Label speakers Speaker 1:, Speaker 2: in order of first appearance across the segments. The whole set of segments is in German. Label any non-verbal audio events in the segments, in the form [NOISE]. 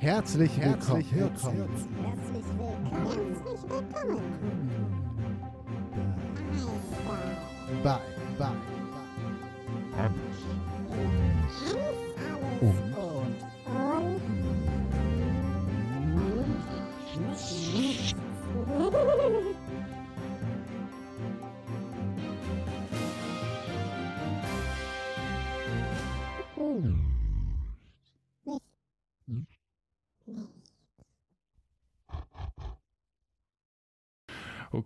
Speaker 1: Herzlich, herzlich willkommen.
Speaker 2: Herzlich willkommen. Herzlich willkommen.
Speaker 1: Bei, bei,
Speaker 2: Hans, Alex
Speaker 1: Und?
Speaker 2: und und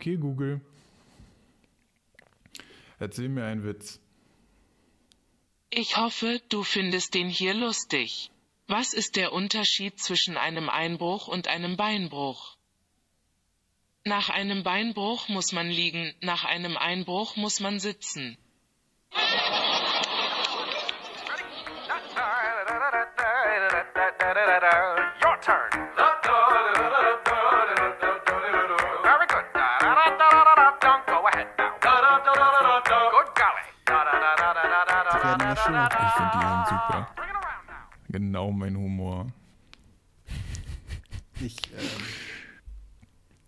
Speaker 3: Okay, Google. Erzähl mir einen Witz.
Speaker 4: Ich hoffe, du findest den hier lustig. Was ist der Unterschied zwischen einem Einbruch und einem Beinbruch? Nach einem Beinbruch muss man liegen, nach einem Einbruch muss man sitzen.
Speaker 5: Now.
Speaker 3: Genau mein Humor.
Speaker 1: Ich, ähm,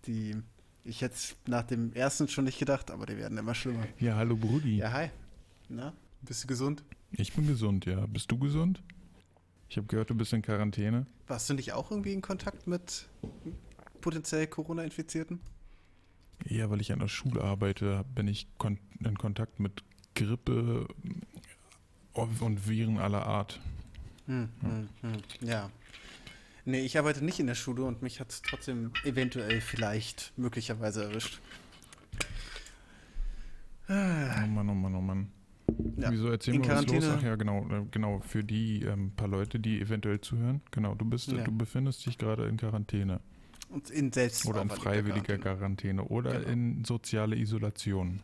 Speaker 1: die, ich hätte nach dem ersten schon nicht gedacht, aber die werden immer schlimmer.
Speaker 3: Ja, hallo Brudi.
Speaker 1: Ja, hi. Na, bist du gesund?
Speaker 3: Ich bin gesund, ja. Bist du gesund? Ich habe gehört, du bist in Quarantäne.
Speaker 1: Warst du nicht auch irgendwie in Kontakt mit potenziell Corona-Infizierten?
Speaker 3: Ja, weil ich an der Schule arbeite, bin ich kon in Kontakt mit Grippe und Viren aller Art.
Speaker 1: Hm, hm, hm. Ja. Nee, ich arbeite nicht in der Schule und mich hat es trotzdem eventuell vielleicht möglicherweise erwischt.
Speaker 3: Oh Mann, oh Mann, oh Mann.
Speaker 1: Ja.
Speaker 3: Wieso erzähl
Speaker 1: in
Speaker 3: mal was los?
Speaker 1: Quarantäne.
Speaker 3: Ach ja, genau, äh, genau, für die ähm, paar Leute, die eventuell zuhören. Genau, du bist,
Speaker 1: Ja.
Speaker 3: du befindest dich gerade in Quarantäne.
Speaker 1: Und in selbst
Speaker 3: Oder in freiwilliger Quarantäne. Oder
Speaker 1: Genau.
Speaker 3: in soziale Isolation.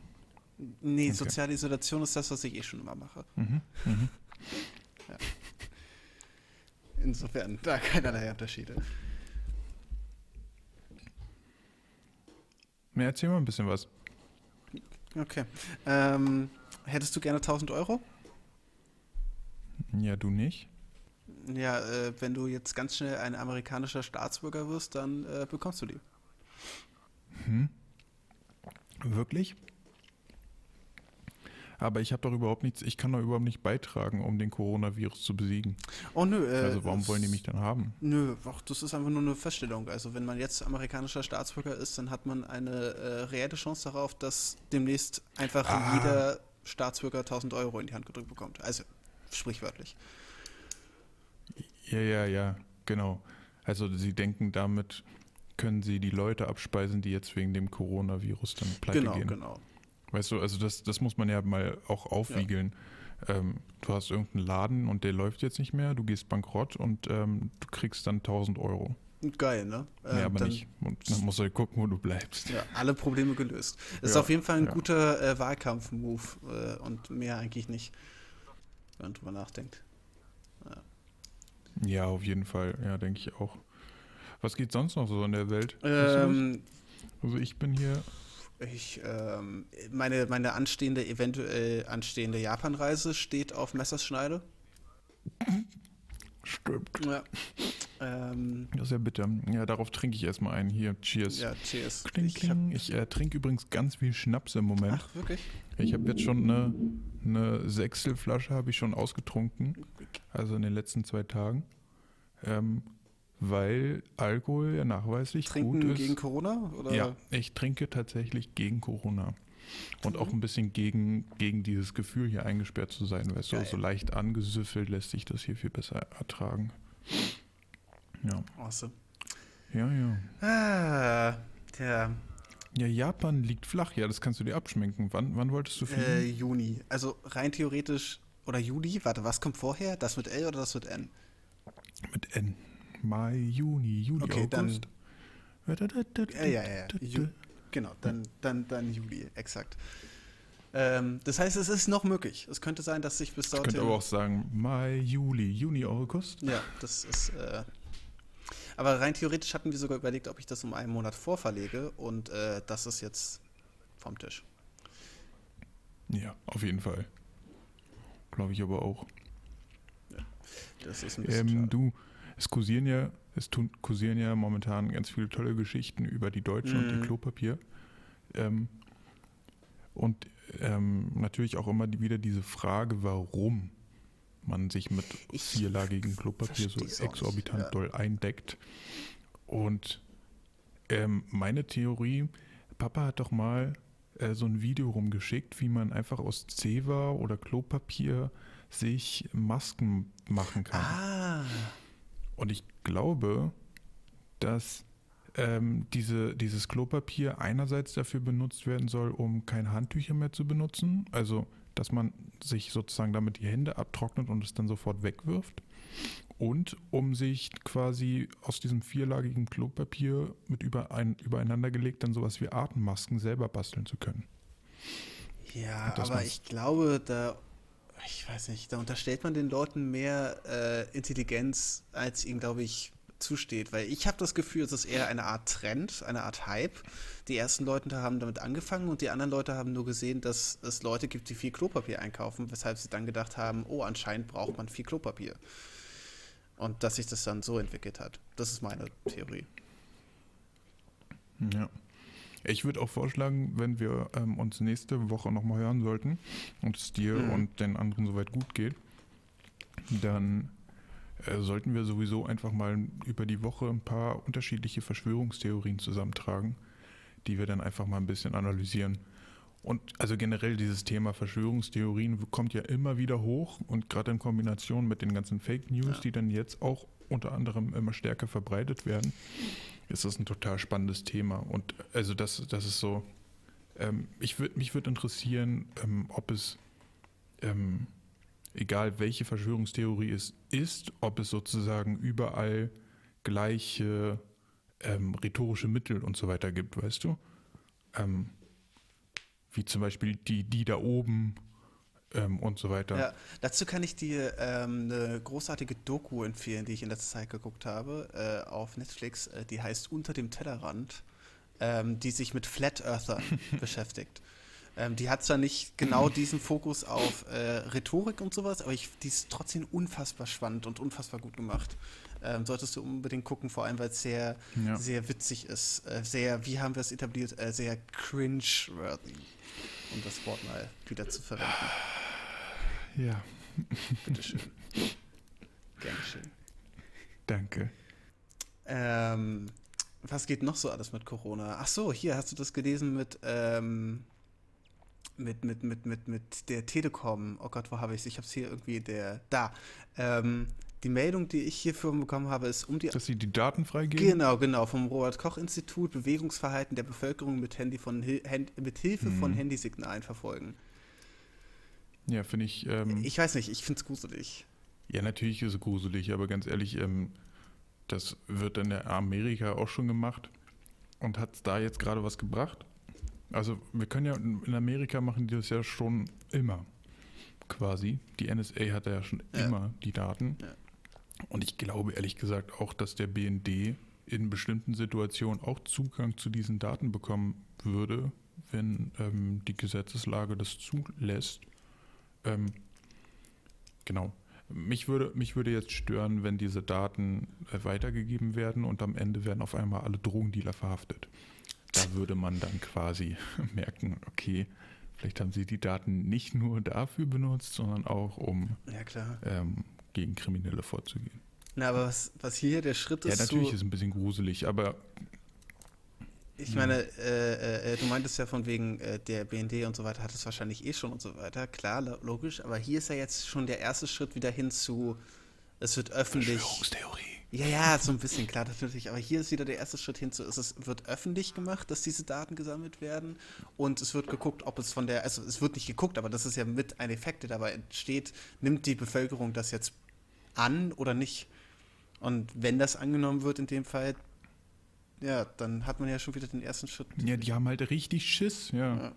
Speaker 1: Nee,
Speaker 3: Okay.
Speaker 1: soziale Isolation ist das, was ich eh schon immer mache.
Speaker 3: Mhm. Mhm.
Speaker 1: Insofern da keinerlei Unterschiede.
Speaker 3: Na, erzähl mal ein bisschen was.
Speaker 1: Okay. Ähm, hättest du gerne 1000 Euro?
Speaker 3: Ja, du nicht?
Speaker 1: Ja, äh, wenn du jetzt ganz schnell ein amerikanischer Staatsbürger wirst, dann äh, bekommst du die.
Speaker 3: Hm? Wirklich? Aber ich habe doch überhaupt nichts, ich kann doch überhaupt nicht beitragen, um den Coronavirus zu besiegen.
Speaker 1: Oh nö. Äh,
Speaker 3: Also warum
Speaker 1: es-
Speaker 3: wollen die mich dann haben?
Speaker 1: Nö, ach, das ist einfach nur eine Feststellung. Also wenn man jetzt amerikanischer Staatsbürger ist, dann hat man eine äh, reelle Chance darauf, dass demnächst einfach
Speaker 3: Ah.
Speaker 1: jeder Staatsbürger 1000 Euro in die Hand gedrückt bekommt. Also sprichwörtlich.
Speaker 3: Ja, ja, ja, genau. Also sie denken, damit können sie die Leute abspeisen, die jetzt wegen dem Coronavirus dann pleite
Speaker 1: genau,
Speaker 3: gehen.
Speaker 1: genau.
Speaker 3: Weißt du, also das, das muss man ja mal auch aufwiegeln. Ähm, du hast irgendeinen Laden und der läuft jetzt nicht mehr, du gehst bankrott und ähm, du kriegst dann 1000 Euro.
Speaker 1: Geil, ne?
Speaker 3: nee,
Speaker 1: Äh,
Speaker 3: aber
Speaker 1: dann-
Speaker 3: nicht. Und dann musst du halt gucken, wo du bleibst.
Speaker 1: Ja, alle Probleme gelöst. [LAUGHS] Ist
Speaker 3: Ja,
Speaker 1: auf jeden Fall ein
Speaker 3: ja.
Speaker 1: guter äh, Wahlkampf-Move äh, und mehr eigentlich nicht, wenn man drüber nachdenkt.
Speaker 3: Ja, auf jeden Fall. Ja, denke ich auch. Was geht sonst noch so in der Welt?
Speaker 1: Ähm,
Speaker 3: Also ich bin hier.
Speaker 1: Ich, ähm, meine, meine anstehende, eventuell anstehende Japanreise steht auf Messerschneide.
Speaker 3: Stimmt.
Speaker 1: Ja. Ähm,
Speaker 3: Das ist ja bitter. Ja, darauf trinke ich erstmal einen. Hier, cheers.
Speaker 1: ja, cheers.
Speaker 3: Kling,
Speaker 1: Ich
Speaker 3: kling. Ich äh, trinke übrigens ganz viel Schnaps im Moment.
Speaker 1: ach, wirklich?
Speaker 3: Ich habe jetzt schon eine, eine Sechstelflasche habe ich schon ausgetrunken, also in den letzten zwei Tagen, ähm, weil Alkohol ja nachweislich
Speaker 1: Trinken
Speaker 3: gut ist.
Speaker 1: gegen Corona? Oder?
Speaker 3: ja, ich trinke tatsächlich gegen Corona und
Speaker 1: Mhm.
Speaker 3: auch ein bisschen gegen, gegen dieses Gefühl hier eingesperrt zu sein, weißt
Speaker 1: Geil.
Speaker 3: du, so leicht angesüffelt lässt sich das hier viel besser ertragen. Ja,
Speaker 1: Awesome.
Speaker 3: ja, ja.
Speaker 1: Ah, der
Speaker 3: Ja, Japan liegt flach, ja, das kannst du dir abschminken. Wann, wann wolltest du fliegen?
Speaker 1: äh, Juni. Also rein theoretisch, oder Juli, warte, was kommt vorher? Das mit L oder das mit N?
Speaker 3: Mit N. Mai, Juni, Juli,
Speaker 1: Okay, dann-
Speaker 3: August.
Speaker 1: Ja, ja, ja. Ju genau, dann, dann, dann Juli, exakt. Ähm, das heißt, es ist noch möglich. Es könnte sein, dass sich bis
Speaker 3: Ich
Speaker 1: dorthin.
Speaker 3: könnte aber auch sagen Mai, Juli, Juni, August.
Speaker 1: Ja, das ist. Äh, aber rein theoretisch hatten wir sogar überlegt, ob ich das um einen Monat vorverlege und äh, das ist jetzt vom Tisch.
Speaker 3: Ja, auf jeden Fall. Glaube ich aber auch.
Speaker 1: Das ist ein bisschen
Speaker 3: Ähm, du, es kursieren ja, es tun, kursieren ja momentan ganz viele tolle Geschichten über die Deutschen und
Speaker 1: Mhm.
Speaker 3: ihr Klopapier. Ähm, und ähm, natürlich auch immer wieder diese Frage, warum man sich mit
Speaker 1: Ich
Speaker 3: vierlagigem Klopapier so exorbitant
Speaker 1: ja.
Speaker 3: doll eindeckt. Und ähm, meine Theorie, Papa hat doch mal äh, so ein Video rumgeschickt, wie man einfach aus Zewa oder Klopapier sich Masken machen kann.
Speaker 1: Ah,
Speaker 3: Und ich glaube, dass ähm, diese, dieses Klopapier einerseits dafür benutzt werden soll, um keine Handtücher mehr zu benutzen. Also, dass man sich sozusagen damit die Hände abtrocknet und es dann sofort wegwirft. Und um sich quasi aus diesem vierlagigen Klopapier mit überein, übereinandergelegt dann sowas wie Atemmasken selber basteln zu können.
Speaker 1: ja, aber ich glaube, da, ich weiß nicht, da unterstellt man den Leuten mehr äh, Intelligenz, als ihnen, glaube ich, zusteht. Weil ich habe das Gefühl, es ist eher eine Art Trend, eine Art Hype. Die ersten Leute haben damit angefangen und die anderen Leute haben nur gesehen, dass es Leute gibt, die viel Klopapier einkaufen, weshalb sie dann gedacht haben, oh, anscheinend braucht man viel Klopapier. Und dass sich das dann so entwickelt hat. Das ist meine Theorie.
Speaker 3: Ja. Ich würde auch vorschlagen, wenn wir ähm, uns nächste Woche nochmal hören sollten und es dir
Speaker 1: Mhm.
Speaker 3: und den anderen soweit gut geht, dann äh, sollten wir sowieso einfach mal über die Woche ein paar unterschiedliche Verschwörungstheorien zusammentragen, die wir dann einfach mal ein bisschen analysieren. Und also generell dieses Thema Verschwörungstheorien kommt ja immer wieder hoch und gerade in Kombination mit den ganzen Fake News,
Speaker 1: Ja.
Speaker 3: die dann jetzt auch unter anderem immer stärker verbreitet werden, ist das ein total spannendes Thema. Und also das, das ist so, ähm, ich würd, mich würde interessieren, ähm, ob es, ähm, egal welche Verschwörungstheorie es ist, ob es sozusagen überall gleiche ähm, rhetorische Mittel und so weiter gibt, weißt du? Ähm, wie zum Beispiel die, die da oben ähm, und so weiter.
Speaker 1: Ja, dazu kann ich dir ähm, eine großartige Doku empfehlen, die ich in letzter Zeit geguckt habe, äh, auf Netflix. Äh, die heißt Unter dem Tellerrand, ähm, die sich mit Flat Earthern [LAUGHS] beschäftigt. Ähm, die hat zwar nicht genau diesen Fokus auf äh, Rhetorik und sowas, aber ich, die ist trotzdem unfassbar spannend und unfassbar gut gemacht. Ähm, solltest du unbedingt gucken, vor allem weil es sehr,
Speaker 3: Ja.
Speaker 1: sehr witzig ist. Äh, sehr, wie haben wir es etabliert, äh, sehr cringe-worthy, um das Wort mal wieder zu verwenden.
Speaker 3: ja
Speaker 1: Bitteschön. Gern geschehen.
Speaker 3: danke.
Speaker 1: Ähm, was geht noch so alles mit Corona? Ach so, hier hast du das gelesen mit, ähm, mit, mit, mit, mit, mit der Telekom. Oh Gott, wo habe ich es? Ich habe es hier irgendwie der. Da. Ähm, die Meldung, die ich hierfür bekommen habe, ist um die.
Speaker 3: Dass sie die Daten freigeben?
Speaker 1: Genau, genau, vom Robert-Koch-Institut Bewegungsverhalten der Bevölkerung mit, Handy von, Hand, mit Hilfe von
Speaker 3: Mhm.
Speaker 1: Handysignalen verfolgen.
Speaker 3: Ja, finde ich. Ähm,
Speaker 1: Ich weiß nicht, ich finde es gruselig.
Speaker 3: Ja, natürlich ist es gruselig, aber ganz ehrlich, ähm, das wird in der Amerika auch schon gemacht und hat da jetzt gerade was gebracht. Also wir können ja in Amerika machen die das ja schon immer quasi. Die NSA hat ja schon
Speaker 1: Ja.
Speaker 3: immer die Daten.
Speaker 1: Ja.
Speaker 3: Und ich glaube ehrlich gesagt auch, dass der BND in bestimmten Situationen auch Zugang zu diesen Daten bekommen würde, wenn ähm, die Gesetzeslage das zulässt. Ähm, genau. Mich würde, mich würde jetzt stören, wenn diese Daten äh, weitergegeben werden und am Ende werden auf einmal alle Drogendealer verhaftet. Da würde man dann quasi [LAUGHS] merken, okay, vielleicht haben sie die Daten nicht nur dafür benutzt, sondern auch, um
Speaker 1: Ja, klar.
Speaker 3: ähm, gegen Kriminelle vorzugehen.
Speaker 1: Na, aber was, was hier der Schritt
Speaker 3: Ja,
Speaker 1: ist,
Speaker 3: natürlich
Speaker 1: zu,
Speaker 3: ist es ein bisschen gruselig, aber
Speaker 1: Ich meine, äh, äh, du meintest ja von wegen äh, der BND und so weiter, hat es wahrscheinlich eh schon und so weiter. Klar, lo- logisch, aber hier ist ja jetzt schon der erste Schritt wieder hin zu, es wird öffentlich.
Speaker 3: Verschwörungstheorie.
Speaker 1: Ja, ja, so ein bisschen, klar, natürlich. Aber hier ist wieder der erste Schritt hin zu, es wird öffentlich gemacht, dass diese Daten gesammelt werden und es wird geguckt, ob es von der, also es wird nicht geguckt, aber das ist ja mit ein Effekt, der dabei entsteht, nimmt die Bevölkerung das jetzt an oder nicht? Und wenn das angenommen wird in dem Fall, ja, dann hat man ja schon wieder den ersten Schritt.
Speaker 3: Ja, die haben halt richtig Schiss, ja.
Speaker 1: Ja.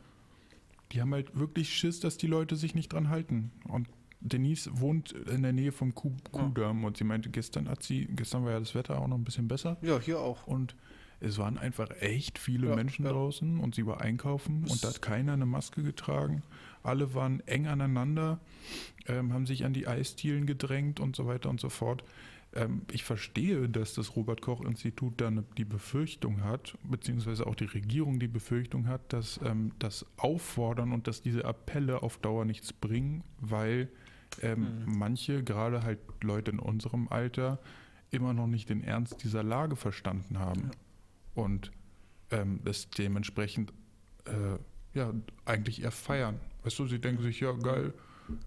Speaker 3: Die haben halt wirklich Schiss, dass die Leute sich nicht dran halten. Und Denise wohnt in der Nähe vom Kuh Kuhdamm und sie meinte, gestern hat sie, gestern war ja das Wetter auch noch ein bisschen besser.
Speaker 1: Ja, hier auch.
Speaker 3: Und es waren einfach echt viele
Speaker 1: Ja,
Speaker 3: Menschen
Speaker 1: ja.
Speaker 3: draußen und sie war einkaufen und da hat keiner eine Maske getragen. Alle waren eng aneinander, ähm, haben sich an die Eisdielen gedrängt und so weiter und so fort. ähm, ich verstehe, dass das Robert-Koch-Institut dann die Befürchtung hat, beziehungsweise auch die Regierung die Befürchtung hat, dass ähm, das Auffordern und dass diese Appelle auf Dauer nichts bringen, weil ähm, manche, gerade halt Leute in unserem Alter, immer noch nicht den Ernst dieser Lage verstanden haben. Und ähm, das dementsprechend äh, ja, eigentlich eher feiern. Weißt du, sie denken sich, ja geil,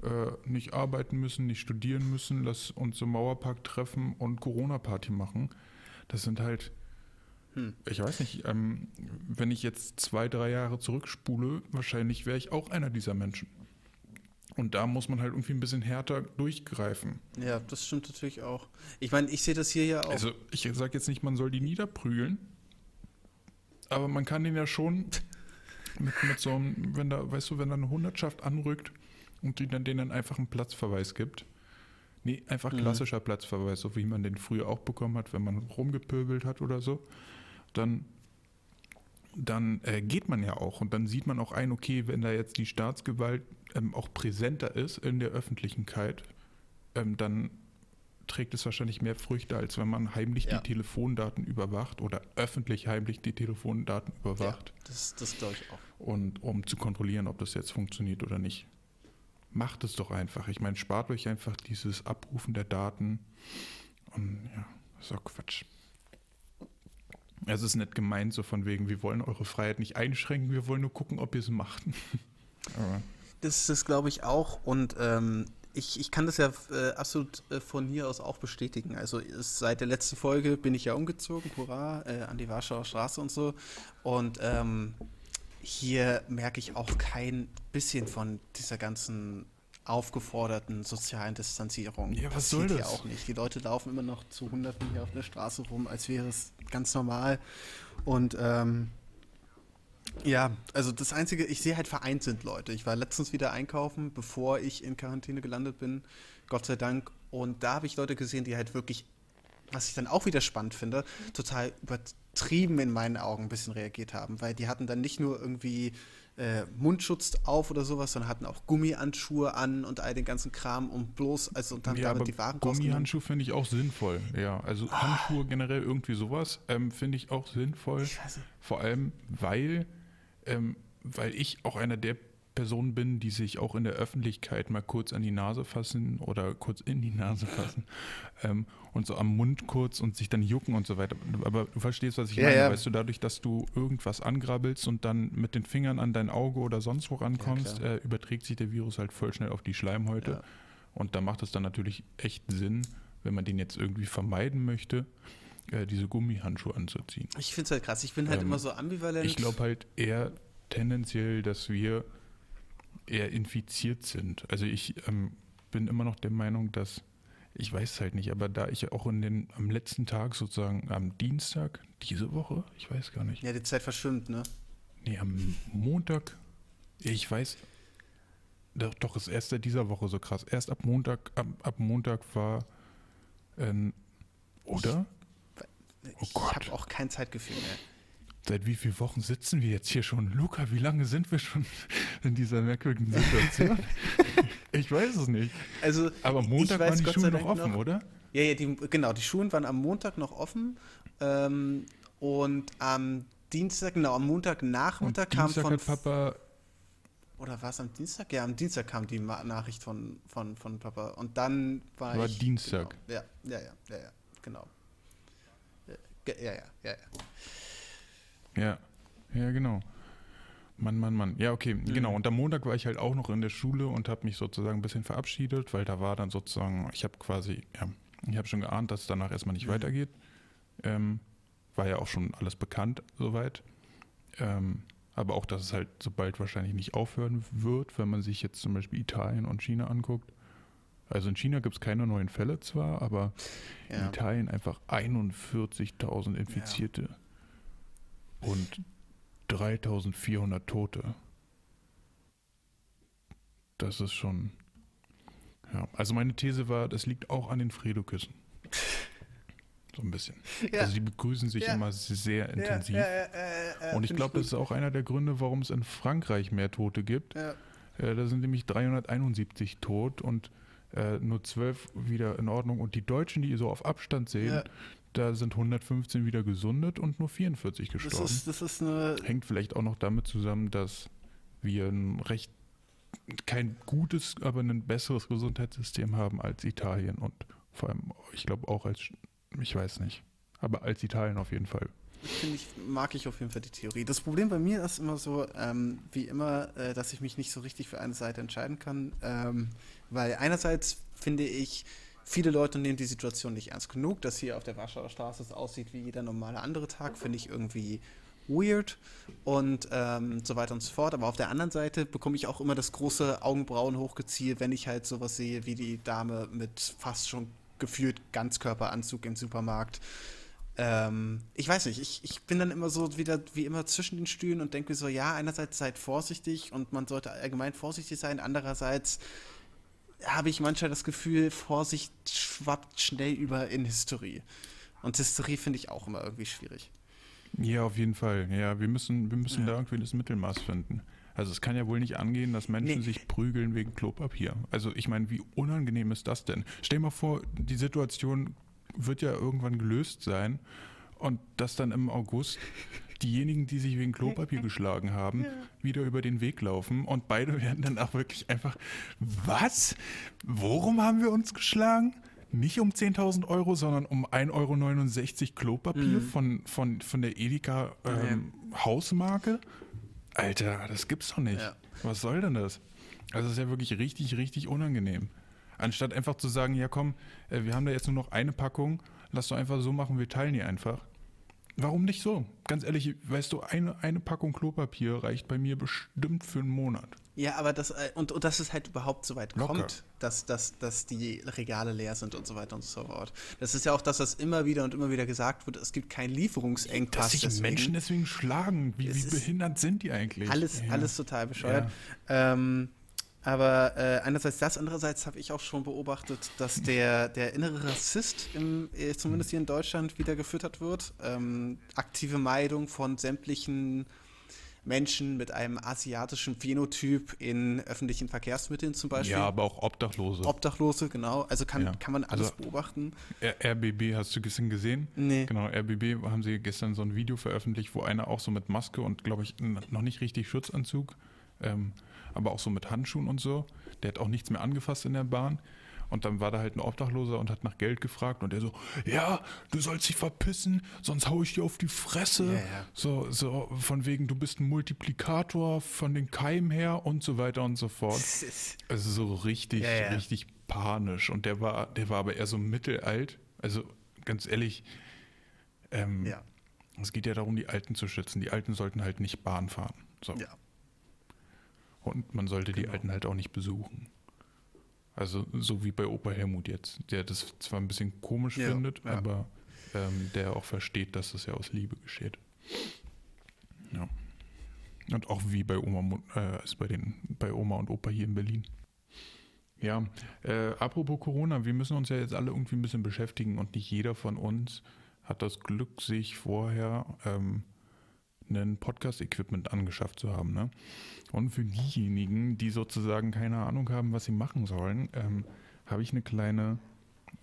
Speaker 3: äh, nicht arbeiten müssen, nicht studieren müssen, lass uns im Mauerpark treffen und Corona-Party machen. Das sind halt, ich weiß nicht, ähm, wenn ich jetzt zwei, drei Jahre zurückspule, wahrscheinlich wäre ich auch einer dieser Menschen. Und da muss man halt irgendwie ein bisschen härter durchgreifen.
Speaker 1: Ja, das stimmt natürlich auch. Ich meine, ich sehe das hier ja auch.
Speaker 3: Also ich sage jetzt nicht, man soll die niederprügeln, aber man kann den ja schon mit, mit so einem, wenn da, weißt du, wenn da eine Hundertschaft anrückt und die dann denen einfach einen Platzverweis gibt. Nee, einfach klassischer Platzverweis, so wie man den früher auch bekommen hat, wenn man rumgepöbelt hat oder so. Dann, dann äh, geht man ja auch und dann sieht man auch ein, okay, wenn da jetzt die Staatsgewalt ähm, auch präsenter ist in der Öffentlichkeit, ähm, dann trägt es wahrscheinlich mehr Früchte, als wenn man heimlich
Speaker 1: Ja.
Speaker 3: die Telefondaten überwacht oder öffentlich heimlich die Telefondaten
Speaker 1: ja,
Speaker 3: überwacht
Speaker 1: das, das glaube ich auch.
Speaker 3: und um zu kontrollieren, ob das jetzt funktioniert oder nicht. Macht es doch einfach. Ich meine, spart euch einfach dieses Abrufen der Daten. Und ja, ist doch Quatsch. Es ist nicht gemeint, so von wegen, wir wollen eure Freiheit nicht einschränken, wir wollen nur gucken, ob ihr es macht. [LAUGHS] Aber
Speaker 1: Das, das glaube ich auch. Und ähm, ich, ich kann das ja äh, absolut äh, von hier aus auch bestätigen. Also es, seit der letzten Folge bin ich ja umgezogen, hurra, äh, an die Warschauer Straße und so. Und ähm, hier merke ich auch kein bisschen von dieser ganzen aufgeforderten sozialen Distanzierung.
Speaker 3: Ja, was soll das?
Speaker 1: auch nicht. Die Leute laufen immer noch zu Hunderten hier auf der Straße rum, als wäre es ganz normal. Und ähm, ja, also das Einzige, ich sehe halt vereinzelt Leute. Ich war letztens wieder einkaufen, bevor ich in Quarantäne gelandet bin, Gott sei Dank. Und da habe ich Leute gesehen, die halt wirklich, was ich dann auch wieder spannend finde, total übertrieben in meinen Augen ein bisschen reagiert haben. Weil die hatten dann nicht nur irgendwie äh, Mundschutz auf oder sowas, sondern hatten auch Gummihandschuhe an und all den ganzen Kram und bloß, also und dann
Speaker 3: ja,
Speaker 1: damit die Waren.
Speaker 3: Gummihandschuhe finde ich auch sinnvoll. Ja, also Handschuhe generell irgendwie sowas ähm, finde ich auch sinnvoll.
Speaker 1: Ich.
Speaker 3: Vor allem, weil, ähm, weil ich auch einer der Personen bin, die sich auch in der Öffentlichkeit mal kurz an die Nase fassen oder kurz in die Nase [LAUGHS] fassen ähm, und so am Mund kurz und sich dann jucken und so weiter. Aber du verstehst, was ich
Speaker 1: Ja,
Speaker 3: meine.
Speaker 1: ja.
Speaker 3: Weißt du, dadurch, dass du irgendwas angrabbelst und dann mit den Fingern an dein Auge oder sonst wo rankommst,
Speaker 1: klar.
Speaker 3: äh, überträgt sich der Virus halt voll schnell auf die Schleimhäute.
Speaker 1: Ja.
Speaker 3: Und da macht es dann natürlich echt Sinn, wenn man den jetzt irgendwie vermeiden möchte, äh, diese Gummihandschuhe anzuziehen.
Speaker 1: Ich finde es halt krass. Ich bin halt
Speaker 3: Ähm,
Speaker 1: immer so ambivalent.
Speaker 3: Ich glaube halt eher tendenziell, dass wir eher infiziert sind. Also ich ähm, bin immer noch der Meinung, dass, ich weiß es halt nicht, aber da ich auch in den, am letzten Tag sozusagen, am Dienstag, diese Woche, ich weiß gar nicht,
Speaker 1: ja, die Zeit verschwimmt, ne?
Speaker 3: nee, am Montag, ich weiß, doch, doch ist erst dieser Woche so krass. Erst ab Montag, ab, ab Montag war, ähm, oder? Oh
Speaker 1: ich
Speaker 3: Gott.
Speaker 1: habe auch kein Zeitgefühl mehr.
Speaker 3: Seit wie vielen Wochen sitzen wir jetzt hier schon? Luca, wie lange sind wir schon in dieser merkwürdigen Situation? [LAUGHS] ich weiß es nicht.
Speaker 1: Also,
Speaker 3: Aber Montag
Speaker 1: weiß
Speaker 3: waren die
Speaker 1: Gott
Speaker 3: Schuhe
Speaker 1: sei
Speaker 3: noch offen, oder?
Speaker 1: Ja, ja, die, genau, die Schulen waren am Montag noch offen. Ähm, und am Dienstag, genau, am
Speaker 3: Und
Speaker 1: Montagnachmittag kam
Speaker 3: Dienstag
Speaker 1: von.
Speaker 3: hat Papa,
Speaker 1: Oder war es am Dienstag? Ja, am Dienstag kam die Nachricht von, von, von Papa. Und dann war
Speaker 3: War
Speaker 1: ich.
Speaker 3: Dienstag.
Speaker 1: Genau, ja, ja, ja, ja, ja, genau. Ja, ja, ja, ja. ja.
Speaker 3: ja, genau. Mann, Mann, Mann. Ja, okay,
Speaker 1: Mhm.
Speaker 3: genau. Und am Montag war ich halt auch noch in der Schule und habe mich sozusagen ein bisschen verabschiedet, weil da war dann sozusagen, ich habe quasi, ja, ich habe schon geahnt, dass es danach erstmal
Speaker 1: Mhm.
Speaker 3: nicht weitergeht. Ähm, war ja auch schon alles bekannt soweit. Ähm, aber auch, dass es halt so bald wahrscheinlich nicht aufhören wird, wenn man sich jetzt zum Beispiel Italien und China anguckt. Also in China gibt es keine neuen Fälle zwar, aber in
Speaker 1: Ja.
Speaker 3: Italien einfach 41.000 Infizierte und 3.400 Tote. Das ist schon. Ja, also meine These war, das liegt auch an den Fredo-Küssen. So ein bisschen.
Speaker 1: Ja.
Speaker 3: Also die begrüßen sich
Speaker 1: Ja.
Speaker 3: immer sehr intensiv.
Speaker 1: Ja, ja, ja, ja,
Speaker 3: Und ich glaube, das ist auch einer der Gründe, warum es in Frankreich mehr Tote gibt.
Speaker 1: Ja.
Speaker 3: Äh, da sind nämlich 371 tot und äh, nur 12 wieder in Ordnung. Und die Deutschen, die so auf Abstand sehen,
Speaker 1: Ja.
Speaker 3: da sind 115 wieder gesundet und nur 44
Speaker 1: Das
Speaker 3: gestorben.
Speaker 1: ist, das ist eine.
Speaker 3: Hängt vielleicht auch noch damit zusammen, dass wir ein recht kein gutes, aber ein besseres Gesundheitssystem haben als Italien und vor allem, ich glaube auch als, ich weiß nicht, aber als Italien auf jeden Fall.
Speaker 1: Finde ich, mag ich auf jeden Fall die Theorie. Das Problem bei mir ist immer so, ähm, wie immer, äh, dass ich mich nicht so richtig für eine Seite entscheiden kann. Ähm, weil einerseits finde ich, viele Leute nehmen die Situation nicht ernst genug, dass hier auf der Warschauer Straße es aussieht wie jeder normale andere Tag, finde ich irgendwie weird und ähm, so weiter und so fort. Aber auf der anderen Seite bekomme ich auch immer das große Augenbrauen hochgezielt, wenn ich halt sowas sehe wie die Dame mit fast schon gefühlt Ganzkörperanzug im Supermarkt. Ähm, ich weiß nicht, ich, ich bin dann immer so wieder wie immer zwischen den Stühlen und denke mir so, ja, einerseits seid vorsichtig und man sollte allgemein vorsichtig sein, andererseits habe ich manchmal das Gefühl, Vorsicht schwappt schnell über in Hysterie. Und Hysterie finde ich auch immer irgendwie schwierig.
Speaker 3: Ja, auf jeden Fall. Ja, wir müssen, wir müssen
Speaker 1: Ja.
Speaker 3: da irgendwie das Mittelmaß finden. Also es kann ja wohl nicht angehen, dass Menschen
Speaker 1: Nee.
Speaker 3: sich prügeln wegen Klopapier. Also ich meine, wie unangenehm ist das denn? Stell dir mal vor, die Situation wird ja irgendwann gelöst sein und dass dann im August diejenigen, die sich wegen Klopapier geschlagen haben, wieder über den Weg laufen und beide werden dann auch wirklich einfach, was? Worum haben wir uns geschlagen? Nicht um 10.000 Euro, sondern um 1,69 Euro Klopapier von, von, von der Edeka ähm, Hausmarke? Alter, das gibt's doch nicht.
Speaker 1: Ja.
Speaker 3: Was soll denn das? Also, das ist ja wirklich richtig, richtig unangenehm. Anstatt einfach zu sagen, ja komm, äh, wir haben da jetzt nur noch eine Packung, lass doch einfach so machen, wir teilen die einfach. Warum nicht so? Ganz ehrlich, weißt du, eine, eine Packung Klopapier reicht bei mir bestimmt für einen Monat.
Speaker 1: Ja, aber das, äh, und, und dass es halt überhaupt so weit
Speaker 3: Locker.
Speaker 1: kommt, dass, dass, dass die Regale leer sind und so weiter und so fort. Das ist ja auch das, was immer wieder und immer wieder gesagt wird, es gibt keinen Lieferungsengpass.
Speaker 3: Dass sich
Speaker 1: deswegen.
Speaker 3: Menschen deswegen schlagen. Wie, wie behindert sind die eigentlich?
Speaker 1: Alles,
Speaker 3: Ja.
Speaker 1: alles total bescheuert. Ähm, aber äh, einerseits das, andererseits habe ich auch schon beobachtet, dass der, der innere Rassist, im, äh, zumindest hier in Deutschland, wieder gefüttert wird. Ähm, aktive Meidung von sämtlichen Menschen mit einem asiatischen Phänotyp in öffentlichen Verkehrsmitteln zum Beispiel.
Speaker 3: Ja, aber auch Obdachlose.
Speaker 1: Obdachlose, genau. Also kann,
Speaker 3: Ja.
Speaker 1: kann man alles
Speaker 3: Also-
Speaker 1: beobachten.
Speaker 3: RBB, hast du gestern gesehen?
Speaker 1: Nee.
Speaker 3: Genau, RBB haben sie gestern so ein Video veröffentlicht, wo einer auch so mit Maske und, glaube ich, noch nicht richtig Schutzanzug, ähm, aber auch so mit Handschuhen und so. Der hat auch nichts mehr angefasst in der Bahn. Und dann war da halt ein Obdachloser und hat nach Geld gefragt und er so, ja, du sollst dich verpissen, sonst hau ich dir auf die Fresse.
Speaker 1: Ja, ja.
Speaker 3: So, so von wegen, du bist ein Multiplikator von den Keimen her und so weiter und so fort. [LAUGHS] Also so richtig,
Speaker 1: Ja,
Speaker 3: richtig panisch. Und der war, der war aber eher so mittelalt. Also ganz ehrlich, ähm,
Speaker 1: Ja,
Speaker 3: es geht ja darum, die Alten zu schützen. Die Alten sollten halt nicht Bahn fahren. So.
Speaker 1: ja.
Speaker 3: Und man sollte die
Speaker 1: Genau.
Speaker 3: Alten halt auch nicht besuchen. Also so wie bei Opa Helmut jetzt, der das zwar ein bisschen komisch
Speaker 1: Ja,
Speaker 3: findet,
Speaker 1: ja.
Speaker 3: aber ähm, der auch versteht, dass das ja aus Liebe geschieht. Ja. Und auch wie bei Oma, äh, ist bei den bei Oma und Opa hier in Berlin. Ja, äh, apropos Corona, wir müssen uns ja jetzt alle irgendwie ein bisschen beschäftigen und nicht jeder von uns hat das Glück, sich vorher ähm, ein Podcast-Equipment angeschafft zu haben. Ne? Und für diejenigen, die sozusagen keine Ahnung haben, was sie machen sollen, ähm, habe ich eine kleine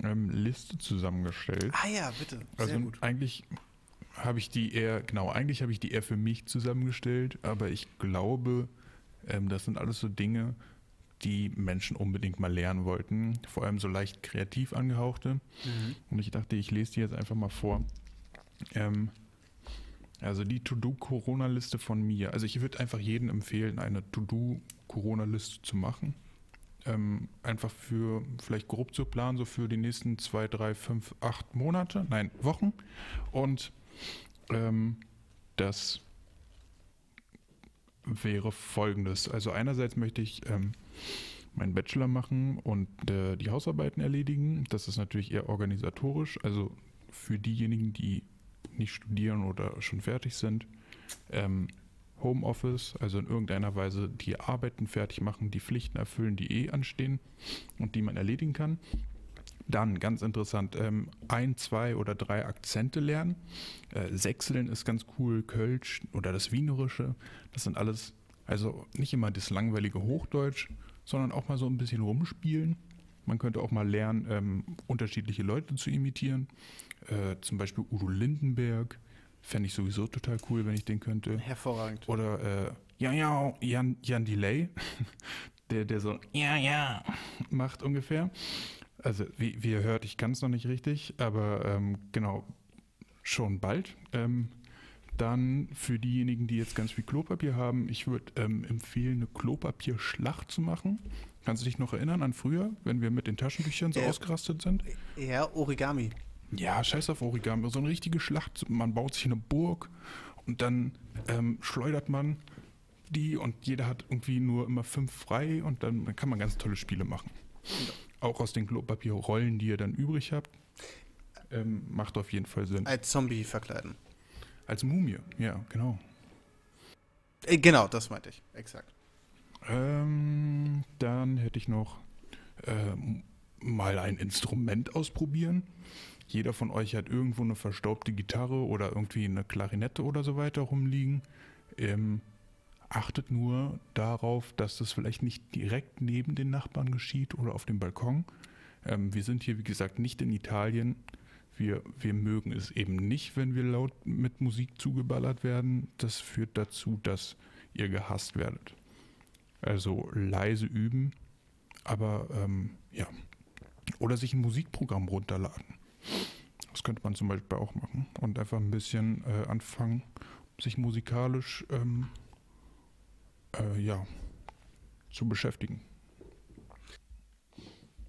Speaker 3: ähm, Liste zusammengestellt.
Speaker 1: Ah ja, bitte. Sehr
Speaker 3: Also
Speaker 1: gut.
Speaker 3: eigentlich habe ich die eher, genau, eigentlich habe ich die eher für mich zusammengestellt, aber ich glaube, ähm, das sind alles so Dinge, die Menschen unbedingt mal lernen wollten, vor allem so leicht kreativ angehauchte. Und ich dachte, ich lese die jetzt einfach mal vor. Ähm, also die To-Do-Corona-Liste von mir. Also ich würde einfach jedem empfehlen, eine To-Do-Corona-Liste zu machen. Ähm, einfach für vielleicht grob zu planen, so für die nächsten zwei, drei, fünf, acht Monate, nein, Wochen. Und ähm, das wäre folgendes. Also einerseits möchte ich ähm, meinen Bachelor machen und äh, die Hausarbeiten erledigen. Das ist natürlich eher organisatorisch. Also für diejenigen, die nicht studieren oder schon fertig sind. Ähm, Homeoffice, also in irgendeiner Weise die Arbeiten fertig machen, die Pflichten erfüllen, die eh anstehen und die man erledigen kann. Dann, ganz interessant, ähm, ein, zwei oder drei Akzente lernen. Äh, Sechseln ist ganz cool, Kölsch oder das Wienerische. Das sind alles, also nicht immer das langweilige Hochdeutsch, sondern auch mal so ein bisschen rumspielen. Man könnte auch mal lernen, ähm, unterschiedliche Leute zu imitieren. Äh, zum Beispiel Udo Lindenberg. Fände ich sowieso total cool, wenn ich den könnte.
Speaker 1: Hervorragend.
Speaker 3: Oder äh, ja, ja, Jan, Jan Delay, [LAUGHS] der, der so ja, ja macht ungefähr. Also wie, wie ihr hört, ich kann es noch nicht richtig, aber ähm, genau, schon bald. Ähm, dann für diejenigen, die jetzt ganz viel Klopapier haben, ich würde ähm, empfehlen, eine Klopapierschlacht zu machen. Kannst du dich noch erinnern an früher, wenn wir mit den Taschentüchern so
Speaker 1: Ja.
Speaker 3: ausgerastet sind?
Speaker 1: Ja, Origami.
Speaker 3: Ja, scheiß auf Origami. So eine richtige Schlacht. Man baut sich eine Burg und dann ähm, schleudert man die und jeder hat irgendwie nur immer fünf frei und dann, dann kann man ganz tolle Spiele machen. Auch aus den Klopapierrollen, die ihr dann übrig habt. Ähm, macht auf jeden Fall Sinn.
Speaker 1: Als Zombie verkleiden.
Speaker 3: Als Mumie, ja, genau.
Speaker 1: Äh, genau, das meinte ich. Exakt.
Speaker 3: Ähm, dann hätte ich noch ähm, mal ein Instrument ausprobieren. Jeder von euch hat irgendwo eine verstaubte Gitarre oder irgendwie eine Klarinette oder so weiter rumliegen. Ähm, achtet nur darauf, dass das vielleicht nicht direkt neben den Nachbarn geschieht oder auf dem Balkon. Ähm, wir sind hier, wie gesagt, nicht in Italien. Wir, wir mögen es eben nicht, wenn wir laut mit Musik zugeballert werden. Das führt dazu, dass ihr gehasst werdet. Also leise üben, aber ähm, ja. Oder sich ein Musikprogramm runterladen. Das könnte man zum Beispiel auch machen und einfach ein bisschen äh, anfangen, sich musikalisch ähm, äh, ja, zu beschäftigen.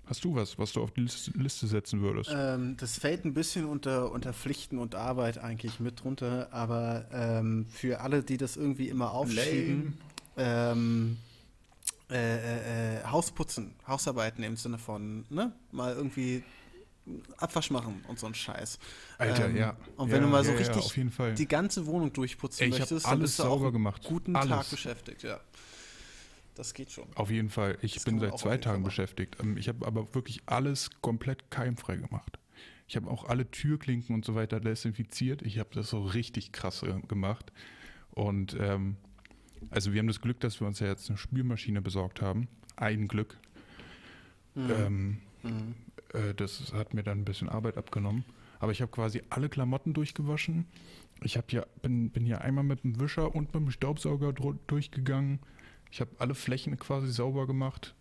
Speaker 3: Hast du was, was du auf die Liste, setzen würdest?
Speaker 1: Ähm, das fällt ein bisschen unter, unter Pflichten und Arbeit eigentlich mit drunter, aber ähm, für alle, die das irgendwie immer aufschieben, ähm, äh, äh, äh, Hausputzen, Hausarbeiten im Sinne von, ne, mal irgendwie Abwasch machen und so ein Scheiß.
Speaker 3: Alter,
Speaker 1: Ähm,
Speaker 3: ja.
Speaker 1: Und
Speaker 3: Ja,
Speaker 1: wenn du mal so
Speaker 3: ja, ja,
Speaker 1: richtig
Speaker 3: Fall.
Speaker 1: die ganze Wohnung durchputzen
Speaker 3: Ey,
Speaker 1: möchtest, dann bist du auch
Speaker 3: gemacht.
Speaker 1: guten
Speaker 3: Alles.
Speaker 1: Tag beschäftigt, ja. Das geht schon.
Speaker 3: Auf jeden Fall. Ich
Speaker 1: Das
Speaker 3: bin seit zwei Tagen beschäftigt. Ähm, Ich habe aber wirklich alles komplett keimfrei gemacht. Ich habe auch alle Türklinken und so weiter desinfiziert. Ich habe das so richtig krass äh, gemacht. Und ähm, also wir haben das Glück, dass wir uns ja jetzt eine Spülmaschine besorgt haben. Ein Glück. Ähm, äh, das hat mir dann ein bisschen Arbeit abgenommen. Aber ich habe quasi alle Klamotten durchgewaschen. Ich hab hier, bin, bin hier einmal mit dem Wischer und mit dem Staubsauger durchgegangen. Ich habe alle Flächen quasi sauber gemacht.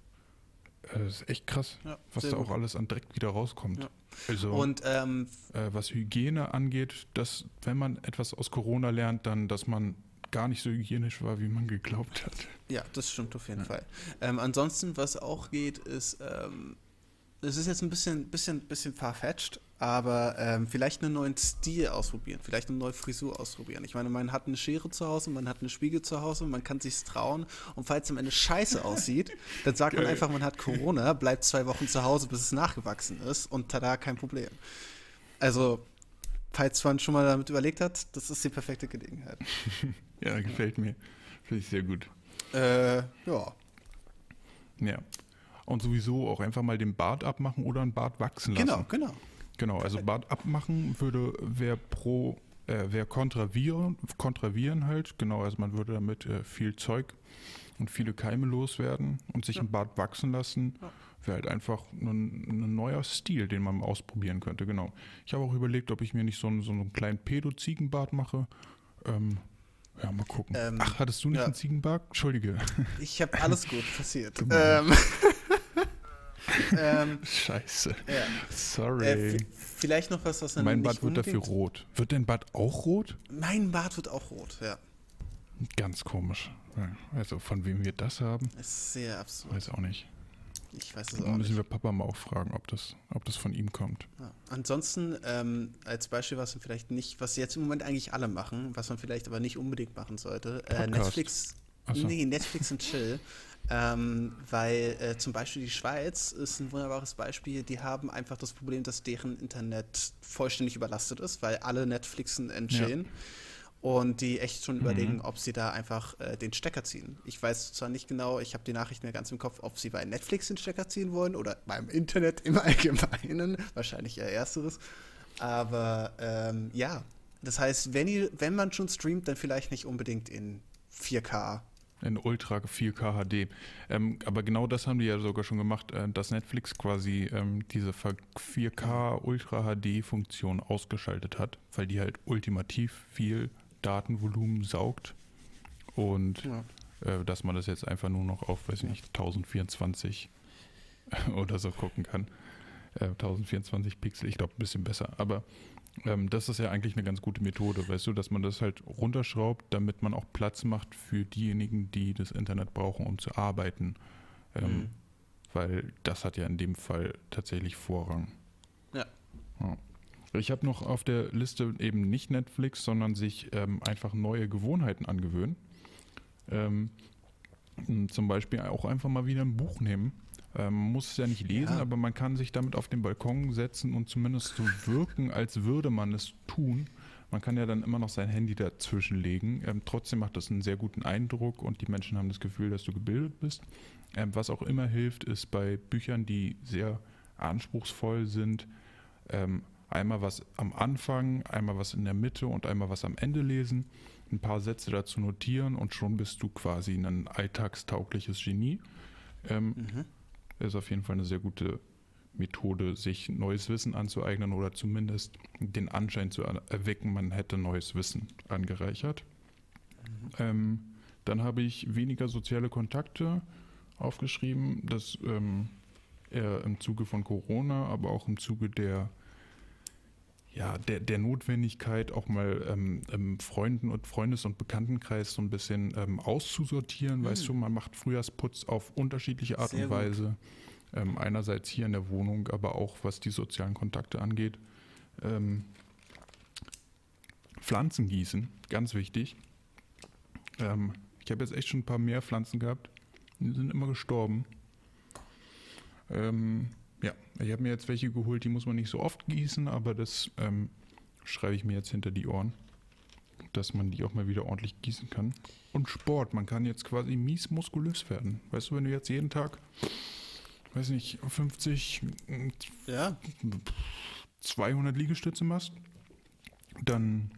Speaker 3: Äh, Das ist echt krass,
Speaker 1: Ja,
Speaker 3: was da
Speaker 1: gut.
Speaker 3: auch alles an Dreck wieder rauskommt.
Speaker 1: Ja.
Speaker 3: Also,
Speaker 1: Und ähm,
Speaker 3: äh, was Hygiene angeht, dass, wenn man etwas aus Corona lernt, dann, dass man gar nicht so hygienisch war, wie man geglaubt hat.
Speaker 1: Ja, das stimmt auf jeden Fall. Ähm, ansonsten, was auch geht, ist, ähm, es ist jetzt ein bisschen, bisschen, bisschen farfetched, aber ähm, vielleicht einen neuen Stil ausprobieren, vielleicht eine neue Frisur ausprobieren. Ich meine, man hat eine Schere zu Hause, man hat einen Spiegel zu Hause, man kann sich's trauen und falls es am Ende scheiße aussieht, dann sagt man einfach, man hat Corona, bleibt zwei Wochen zu Hause, bis es nachgewachsen ist und tada, kein Problem. Also, falls man schon mal damit überlegt hat, das ist die perfekte Gelegenheit. [LAUGHS]
Speaker 3: Ja, gefällt mir. Finde ich sehr gut.
Speaker 1: Äh, ja.
Speaker 3: Ja. Und sowieso auch einfach mal den Bart abmachen oder einen Bart wachsen lassen.
Speaker 1: Genau, genau.
Speaker 3: Genau, also Bart abmachen würde, wäre pro, äh, wäre kontravieren, kontravieren halt, genau, also man würde damit äh, viel Zeug und viele Keime loswerden und sich ein Bart wachsen lassen, wäre halt einfach ein, ein neuer Stil, den man ausprobieren könnte, genau. Ich habe auch überlegt, ob ich mir nicht so, einen- so einen kleinen Pedo-Ziegenbart mache. Ähm, ja, mal gucken.
Speaker 1: Ähm,
Speaker 3: Ach, hattest du nicht
Speaker 1: ja.
Speaker 3: einen Ziegenbart? Entschuldige. [LAUGHS]
Speaker 1: Ich habe alles gut passiert. Ähm, [LAUGHS] ähm,
Speaker 3: Scheiße.
Speaker 1: ja.
Speaker 3: Sorry.
Speaker 1: äh, vielleicht noch was, was dann
Speaker 3: mein Bart wird dafür rot. Wird dein Bart auch rot?
Speaker 1: Mein Bart wird auch rot, ja.
Speaker 3: Ganz komisch. Also von wem wir das haben,
Speaker 1: Ist sehr absurd.
Speaker 3: weiß auch nicht.
Speaker 1: Ich weiß es
Speaker 3: Dann
Speaker 1: auch
Speaker 3: müssen
Speaker 1: nicht.
Speaker 3: wir Papa mal auch fragen, ob das, ob das von ihm kommt.
Speaker 1: Ja. Ansonsten, ähm, als Beispiel, was man vielleicht nicht, was jetzt im Moment eigentlich alle machen, was man vielleicht aber nicht unbedingt machen sollte, äh. Netflix,
Speaker 3: so.
Speaker 1: nee, Netflix und Chill. Ähm, weil äh, zum Beispiel die Schweiz ist ein wunderbares Beispiel. Die haben einfach das Problem, dass deren Internet vollständig überlastet ist, weil alle Netflixen und chillen. Und die echt schon überlegen, ob sie da einfach äh, den Stecker ziehen. Ich weiß zwar nicht genau, ich habe die Nachricht mehr ganz im Kopf, ob sie bei Netflix den Stecker ziehen wollen oder beim Internet im [LAUGHS] Allgemeinen. Wahrscheinlich eher ersteres. Aber ähm, ja, das heißt, wenn, ihr, wenn man schon streamt, dann vielleicht nicht unbedingt in 4K
Speaker 3: In Ultra 4K HD. Ähm, aber genau das haben die ja sogar schon gemacht, äh, dass Netflix quasi ähm, diese 4K Ultra HD-Funktion ausgeschaltet hat, weil die halt ultimativ viel Datenvolumen saugt und
Speaker 1: Ja.
Speaker 3: äh, dass man das jetzt einfach nur noch auf, weiß ich nicht, 1024 [LAUGHS] oder so gucken kann. Äh, 1024 Pixel, ich glaube ein bisschen besser. Aber ähm, das ist ja eigentlich eine ganz gute Methode, weißt du, dass man das halt runterschraubt, damit man auch Platz macht für diejenigen, die das Internet brauchen, um zu arbeiten. Ähm,
Speaker 1: Mhm.
Speaker 3: Weil das hat ja in dem Fall tatsächlich Vorrang.
Speaker 1: Ja.
Speaker 3: Ja. Ich habe noch auf der Liste eben nicht Netflix, sondern sich ähm, einfach neue Gewohnheiten angewöhnen. Ähm, zum Beispiel auch einfach mal wieder ein Buch nehmen. Ähm, man muss es ja nicht lesen,
Speaker 1: Ja.
Speaker 3: aber man kann sich damit auf den Balkon setzen und zumindest so wirken, als würde man es tun. Man kann ja dann immer noch sein Handy dazwischen legen. Ähm, trotzdem macht das einen sehr guten Eindruck und die Menschen haben das Gefühl, dass du gebildet bist. Ähm, was auch immer hilft, ist bei Büchern, die sehr anspruchsvoll sind, ähm, einmal was am Anfang, einmal was in der Mitte und einmal was am Ende lesen, ein paar Sätze dazu notieren und schon bist du quasi ein alltagstaugliches Genie. Ähm,
Speaker 1: Mhm.
Speaker 3: Ist auf jeden Fall eine sehr gute Methode, sich neues Wissen anzueignen oder zumindest den Anschein zu er- erwecken, man hätte neues Wissen angereichert. Ähm, dann habe ich weniger soziale Kontakte aufgeschrieben, das ähm, im Zuge von Corona, aber auch im Zuge der ja, der, der Notwendigkeit, auch mal ähm, Freunden- und Freundes- und Bekanntenkreis so ein bisschen ähm, auszusortieren. Weißt du, man macht Frühjahrsputz auf unterschiedliche Art
Speaker 1: Sehr
Speaker 3: und. Weise. Ähm, einerseits hier in der Wohnung, aber auch was die sozialen Kontakte angeht. Ähm, Pflanzen gießen, ganz wichtig. Ähm, ich habe jetzt echt schon ein paar mehr Pflanzen gehabt. Die sind immer gestorben. Ähm, ja, ich habe mir jetzt welche geholt, die muss man nicht so oft gießen, aber das ähm, schreibe ich mir jetzt hinter die Ohren, dass man die auch mal wieder ordentlich gießen kann. Und Sport, man kann jetzt quasi mies muskulös werden. Weißt du, wenn du jetzt jeden Tag, weiß nicht, 50,
Speaker 1: Ja,
Speaker 3: 200 Liegestütze machst, dann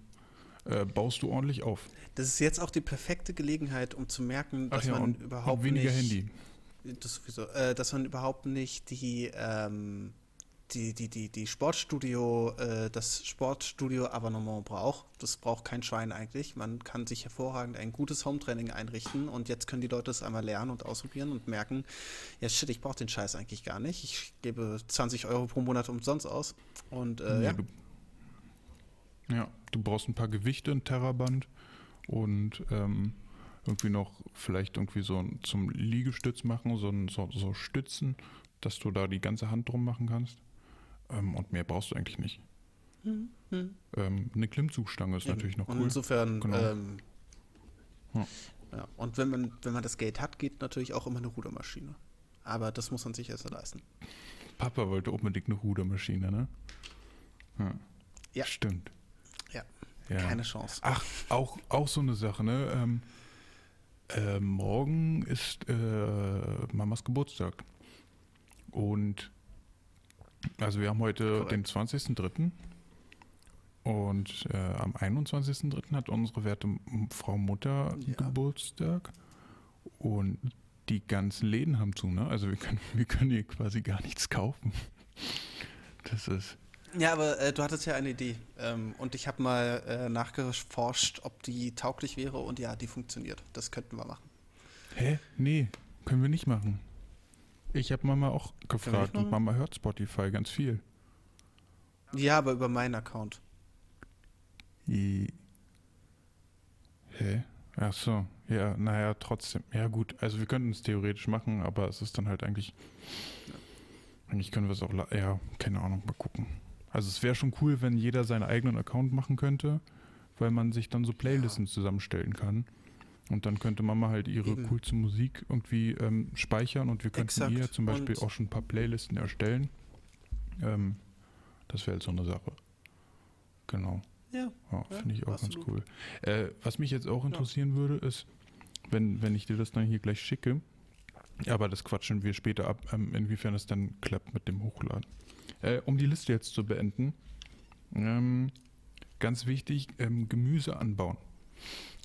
Speaker 3: äh, baust du ordentlich auf.
Speaker 1: das ist jetzt auch die perfekte Gelegenheit, um zu merken, dass man
Speaker 3: und,
Speaker 1: überhaupt
Speaker 3: und weniger
Speaker 1: nicht,
Speaker 3: Handy.
Speaker 1: Das sowieso, äh, dass man überhaupt nicht die, ähm, die, die, die, die Sportstudio, äh, das Sportstudio-Abonnement braucht. Das braucht kein Schwein eigentlich. Man kann sich hervorragend ein gutes Hometraining einrichten und jetzt können die Leute es einmal lernen und ausprobieren und merken, ja shit, ich brauche den Scheiß eigentlich gar nicht. Ich gebe 20 Euro pro Monat umsonst aus. Und äh,
Speaker 3: ja,
Speaker 1: ja,
Speaker 3: du, ja, du brauchst ein paar Gewichte, ein Terraband und ähm, irgendwie noch vielleicht irgendwie so zum Liegestütz machen, so, so, so Stützen, dass du da die ganze Hand drum machen kannst. Ähm, und mehr brauchst du eigentlich nicht. Ähm, eine Klimmzugstange ist
Speaker 1: Eben.
Speaker 3: natürlich noch
Speaker 1: und
Speaker 3: cool.
Speaker 1: insofern,
Speaker 3: Genau.
Speaker 1: ähm,
Speaker 3: Ja.
Speaker 1: ja. Und wenn man, wenn man das Geld hat, geht natürlich auch immer eine Rudermaschine. Aber das muss man sich erst leisten.
Speaker 3: Papa wollte unbedingt eine Rudermaschine, ne? Ja.
Speaker 1: Ja.
Speaker 3: Stimmt.
Speaker 1: Ja.
Speaker 3: Ja.
Speaker 1: Keine Chance.
Speaker 3: Ach, auch, auch so eine Sache, ne? Äh, morgen ist äh, Mamas Geburtstag. Und also wir haben heute
Speaker 1: Korrekt.
Speaker 3: den 20.03. Und äh, am 21.03. hat unsere werte Frau Mutter
Speaker 1: Ja.
Speaker 3: Geburtstag. Und die ganzen Läden haben zu, ne? Also wir können, [LAUGHS] wir können hier quasi gar nichts kaufen. Das ist.
Speaker 1: Ja, aber äh, du hattest ja eine Idee. Ähm, und ich habe mal äh, nachgeforscht, ob die tauglich wäre. Und ja, die funktioniert. Das könnten wir machen.
Speaker 3: Hä? Nee, können wir nicht machen. Ich habe Mama auch gefragt und? Mama hört Spotify ganz viel.
Speaker 1: Ja, aber über meinen Account.
Speaker 3: I Hä? Ach so, ja, naja, trotzdem. Ja gut, also wir könnten es theoretisch machen, aber es ist dann halt eigentlich, eigentlich können wir es auch, ja, keine Ahnung, mal gucken. Also es wäre schon cool, wenn jeder seinen eigenen Account machen könnte, weil man sich dann so Playlisten zusammenstellen kann. Und dann könnte Mama halt ihre
Speaker 1: Eben.
Speaker 3: coolste Musik irgendwie ähm, speichern und wir könnten
Speaker 1: Exakt.
Speaker 3: ihr zum Beispiel
Speaker 1: Und-
Speaker 3: auch schon ein paar Playlisten erstellen. Ähm, das wäre halt so eine Sache. Genau.
Speaker 1: Ja.
Speaker 3: Ja,
Speaker 1: Ja,
Speaker 3: finde ich auch
Speaker 1: absolut.
Speaker 3: ganz cool. Äh, was mich jetzt auch interessieren würde, ist, wenn, wenn ich dir das dann hier gleich schicke, aber das quatschen wir später ab, ähm, inwiefern es dann klappt mit dem Hochladen. Äh, um die Liste jetzt zu beenden, ähm, ganz wichtig, ähm, Gemüse anbauen.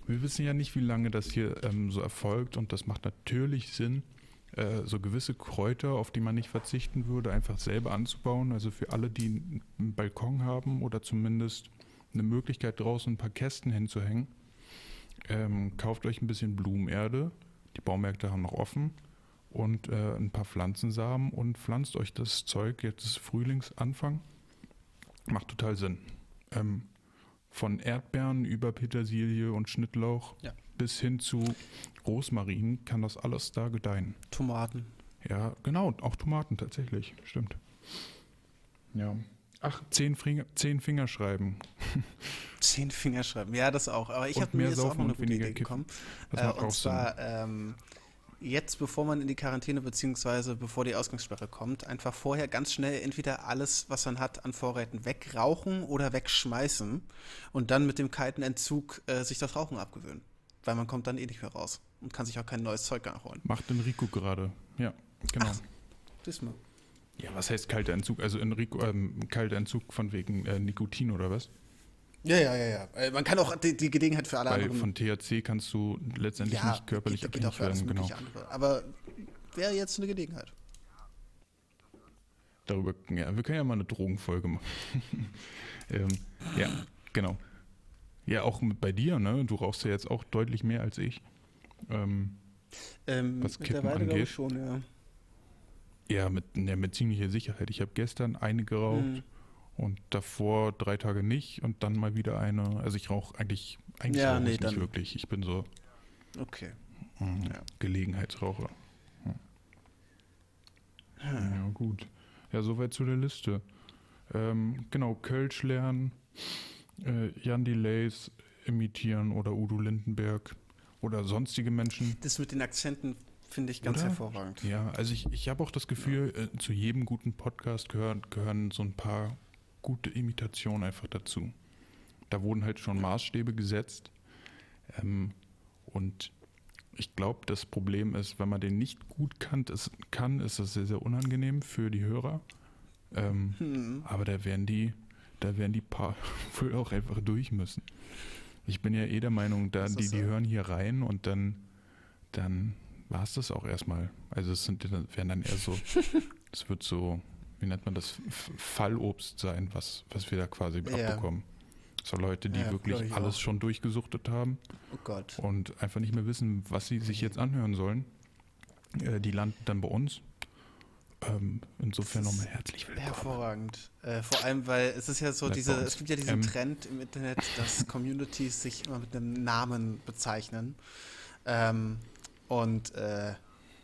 Speaker 3: wir wissen ja nicht, wie lange das hier ähm, so erfolgt und das macht natürlich Sinn, äh, so gewisse Kräuter, auf die man nicht verzichten würde, einfach selber anzubauen. Also für alle, die einen Balkon haben oder zumindest eine Möglichkeit draußen ein paar Kästen hinzuhängen, ähm, kauft euch ein bisschen Blumenerde. Die Baumärkte haben noch offen und äh, ein paar Pflanzensamen und pflanzt euch das Zeug. Jetzt ist Frühlingsanfang. Macht total Sinn. Ähm, von Erdbeeren über Petersilie und Schnittlauch
Speaker 1: Ja.
Speaker 3: bis hin zu Rosmarin kann das alles da gedeihen.
Speaker 1: Tomaten.
Speaker 3: Ja, genau, auch Tomaten tatsächlich, stimmt. Ja. Ach, zehn, Finger, zehn Fingerschreiben. [LAUGHS]
Speaker 1: Zehn Finger schreiben. Ja, das auch. Aber ich habe mir
Speaker 3: mehr
Speaker 1: jetzt auch noch eine
Speaker 3: und
Speaker 1: gute
Speaker 3: weniger
Speaker 1: Idee
Speaker 3: kiffen.
Speaker 1: gekommen.
Speaker 3: Das
Speaker 1: Äh, und
Speaker 3: auch
Speaker 1: zwar ähm, jetzt, bevor man in die Quarantäne beziehungsweise bevor die Ausgangssperre kommt, einfach vorher ganz schnell entweder alles, was man hat an Vorräten, wegrauchen oder wegschmeißen und dann mit dem kalten Entzug äh, sich das Rauchen abgewöhnen. Weil man kommt dann eh nicht mehr raus und kann sich auch kein neues Zeug nachholen.
Speaker 3: Macht Enrico gerade. Ja, genau.
Speaker 1: Ach. Diesmal.
Speaker 3: Ja, was heißt kalter Entzug? Also Enrico, ähm, kalter Entzug von wegen äh, Nikotin oder was?
Speaker 1: Ja, ja, ja, ja. Äh, Man kann auch die, die Gelegenheit für alle
Speaker 3: Weil
Speaker 1: anderen.
Speaker 3: von THC kannst du letztendlich nicht körperlich
Speaker 1: geht, geht auch für alles
Speaker 3: werden. Genau.
Speaker 1: andere. Aber wäre jetzt eine Gelegenheit.
Speaker 3: Darüber, ja, wir können ja mal eine Drogenfolge machen. [LAUGHS] ähm, ja, genau. Ja, auch mit bei dir, ne? Du rauchst ja jetzt auch deutlich mehr als ich. Ähm,
Speaker 1: Ähm,
Speaker 3: Was Kippen angeht.
Speaker 1: ich schon, ja.
Speaker 3: ja, mit, ja, mit ziemlicher Sicherheit. Ich habe gestern eine geraucht
Speaker 1: Mhm.
Speaker 3: Und davor drei Tage nicht und dann mal wieder eine. Also ich rauche eigentlich, eigentlich
Speaker 1: Ja, nee,
Speaker 3: ich nicht wirklich. Ich bin so
Speaker 1: Okay.
Speaker 3: mm,
Speaker 1: Ja.
Speaker 3: Gelegenheitsraucher. Ja. ja, gut. Ja, soweit zu der Liste. Ähm, genau, Kölsch lernen, äh, Jan Delays imitieren oder Udo Lindenberg oder sonstige Menschen.
Speaker 1: Das mit den Akzenten finde ich ganz
Speaker 3: Oder?
Speaker 1: hervorragend.
Speaker 3: Ja, also ich, ich habe auch das Gefühl, äh, zu jedem guten Podcast gehören, gehören so ein paar gute Imitationen einfach dazu. Da wurden halt schon Maßstäbe gesetzt. Ähm, und ich glaube, das Problem ist, wenn man den nicht gut kann, ist, kann, ist das sehr, sehr unangenehm für die Hörer. Ähm,
Speaker 1: Hm.
Speaker 3: aber da werden die, da werden die paar [LAUGHS] wohl auch einfach durch müssen. Ich bin ja eh der Meinung, da die, die
Speaker 1: so.
Speaker 3: hören hier rein und dann, dann war es das auch erstmal. Also es sind dann- werden dann eher so, [LAUGHS] es wird so, wie nennt man das, Fallobst sein, was, was wir da quasi
Speaker 1: Ja.
Speaker 3: abbekommen. So Leute, die
Speaker 1: Ja,
Speaker 3: wirklich
Speaker 1: ich
Speaker 3: alles
Speaker 1: auch.
Speaker 3: schon durchgesuchtet haben
Speaker 1: Oh
Speaker 3: und einfach nicht mehr wissen, was sie sich jetzt anhören sollen. Äh, die landen dann bei uns. Ähm, insofern nochmal herzlich willkommen.
Speaker 1: Hervorragend. Äh, vor allem, weil es ist ja so,
Speaker 3: Bleibt
Speaker 1: diese, es gibt ja diesen
Speaker 3: Ähm.
Speaker 1: Trend im Internet, dass [LAUGHS] Communities sich immer mit einem Namen bezeichnen. Ähm, und äh,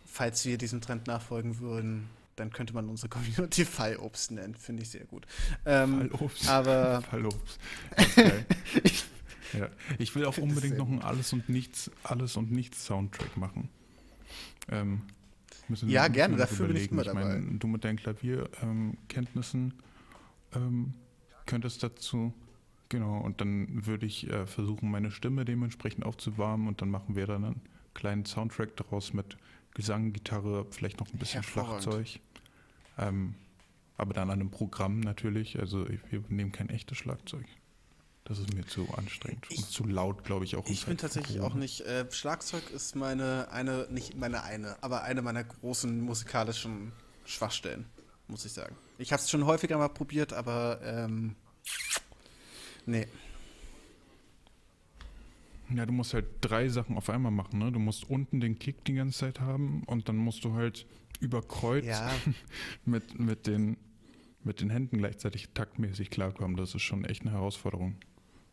Speaker 1: falls wir diesem Trend nachfolgen würden, dann könnte man unsere [LAUGHS] Community Fallobst nennen. Finde ich sehr gut. Ähm,
Speaker 3: Fallobst.
Speaker 1: aber [LAUGHS]
Speaker 3: Fallobst. Geil. [LAUGHS] ja. Ich will auch unbedingt noch ein Alles und Nichts, Alles und Nichts Soundtrack machen. Ähm, müssen,
Speaker 1: Ja,
Speaker 3: müssen
Speaker 1: gerne, dafür bin ich immer
Speaker 3: Ich meine, du mit deinen Klavierkenntnissen ähm, könntest dazu, genau, und dann würde ich äh, versuchen, meine Stimme dementsprechend aufzuwärmen und dann machen wir dann einen kleinen Soundtrack daraus mit Gesang, Gitarre, vielleicht noch ein bisschen. Schlagzeug. Ähm, aber dann an einem Programm natürlich. Also wir nehmen kein echtes Schlagzeug. Das ist mir zu anstrengend
Speaker 1: Ich-
Speaker 3: und zu laut, glaube ich, auch.
Speaker 1: Ich bin tatsächlich auch nicht. Äh, Schlagzeug ist meine eine, nicht meine eine, aber eine meiner großen musikalischen Schwachstellen, muss ich sagen. Ich habe es schon häufiger mal probiert, aber ähm, nee.
Speaker 3: Ja, du musst halt drei Sachen auf einmal machen. Ne? Du musst unten den Kick die ganze Zeit haben und dann musst du halt über Kreuz
Speaker 1: Ja, [LAUGHS]
Speaker 3: mit, mit, den, mit den Händen gleichzeitig taktmäßig klarkommen. Das ist schon echt eine Herausforderung.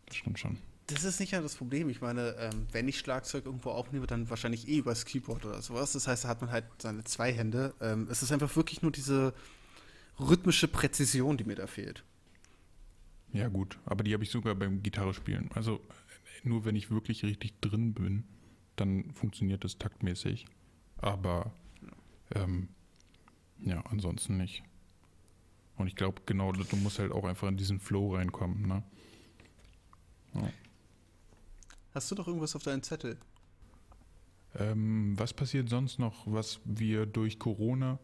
Speaker 3: Das stimmt schon.
Speaker 1: das ist nicht ja das Problem. Ich meine, ähm, wenn ich Schlagzeug irgendwo aufnehme, dann wahrscheinlich eh übers Keyboard oder sowas. Das heißt, da hat man halt seine zwei Hände. Ähm, es ist einfach wirklich nur diese rhythmische Präzision, die mir da fehlt.
Speaker 3: Ja, gut. Aber die habe ich sogar beim Gitarre spielen. Also nur wenn ich wirklich richtig drin bin, dann funktioniert das taktmäßig. Aber ähm, ja, ansonsten nicht. Und ich glaube, genau, du musst halt auch einfach in diesen Flow reinkommen. Ne?
Speaker 1: Hast du doch irgendwas auf deinen Zettel?
Speaker 3: Ähm, was passiert sonst noch, was wir durch Corona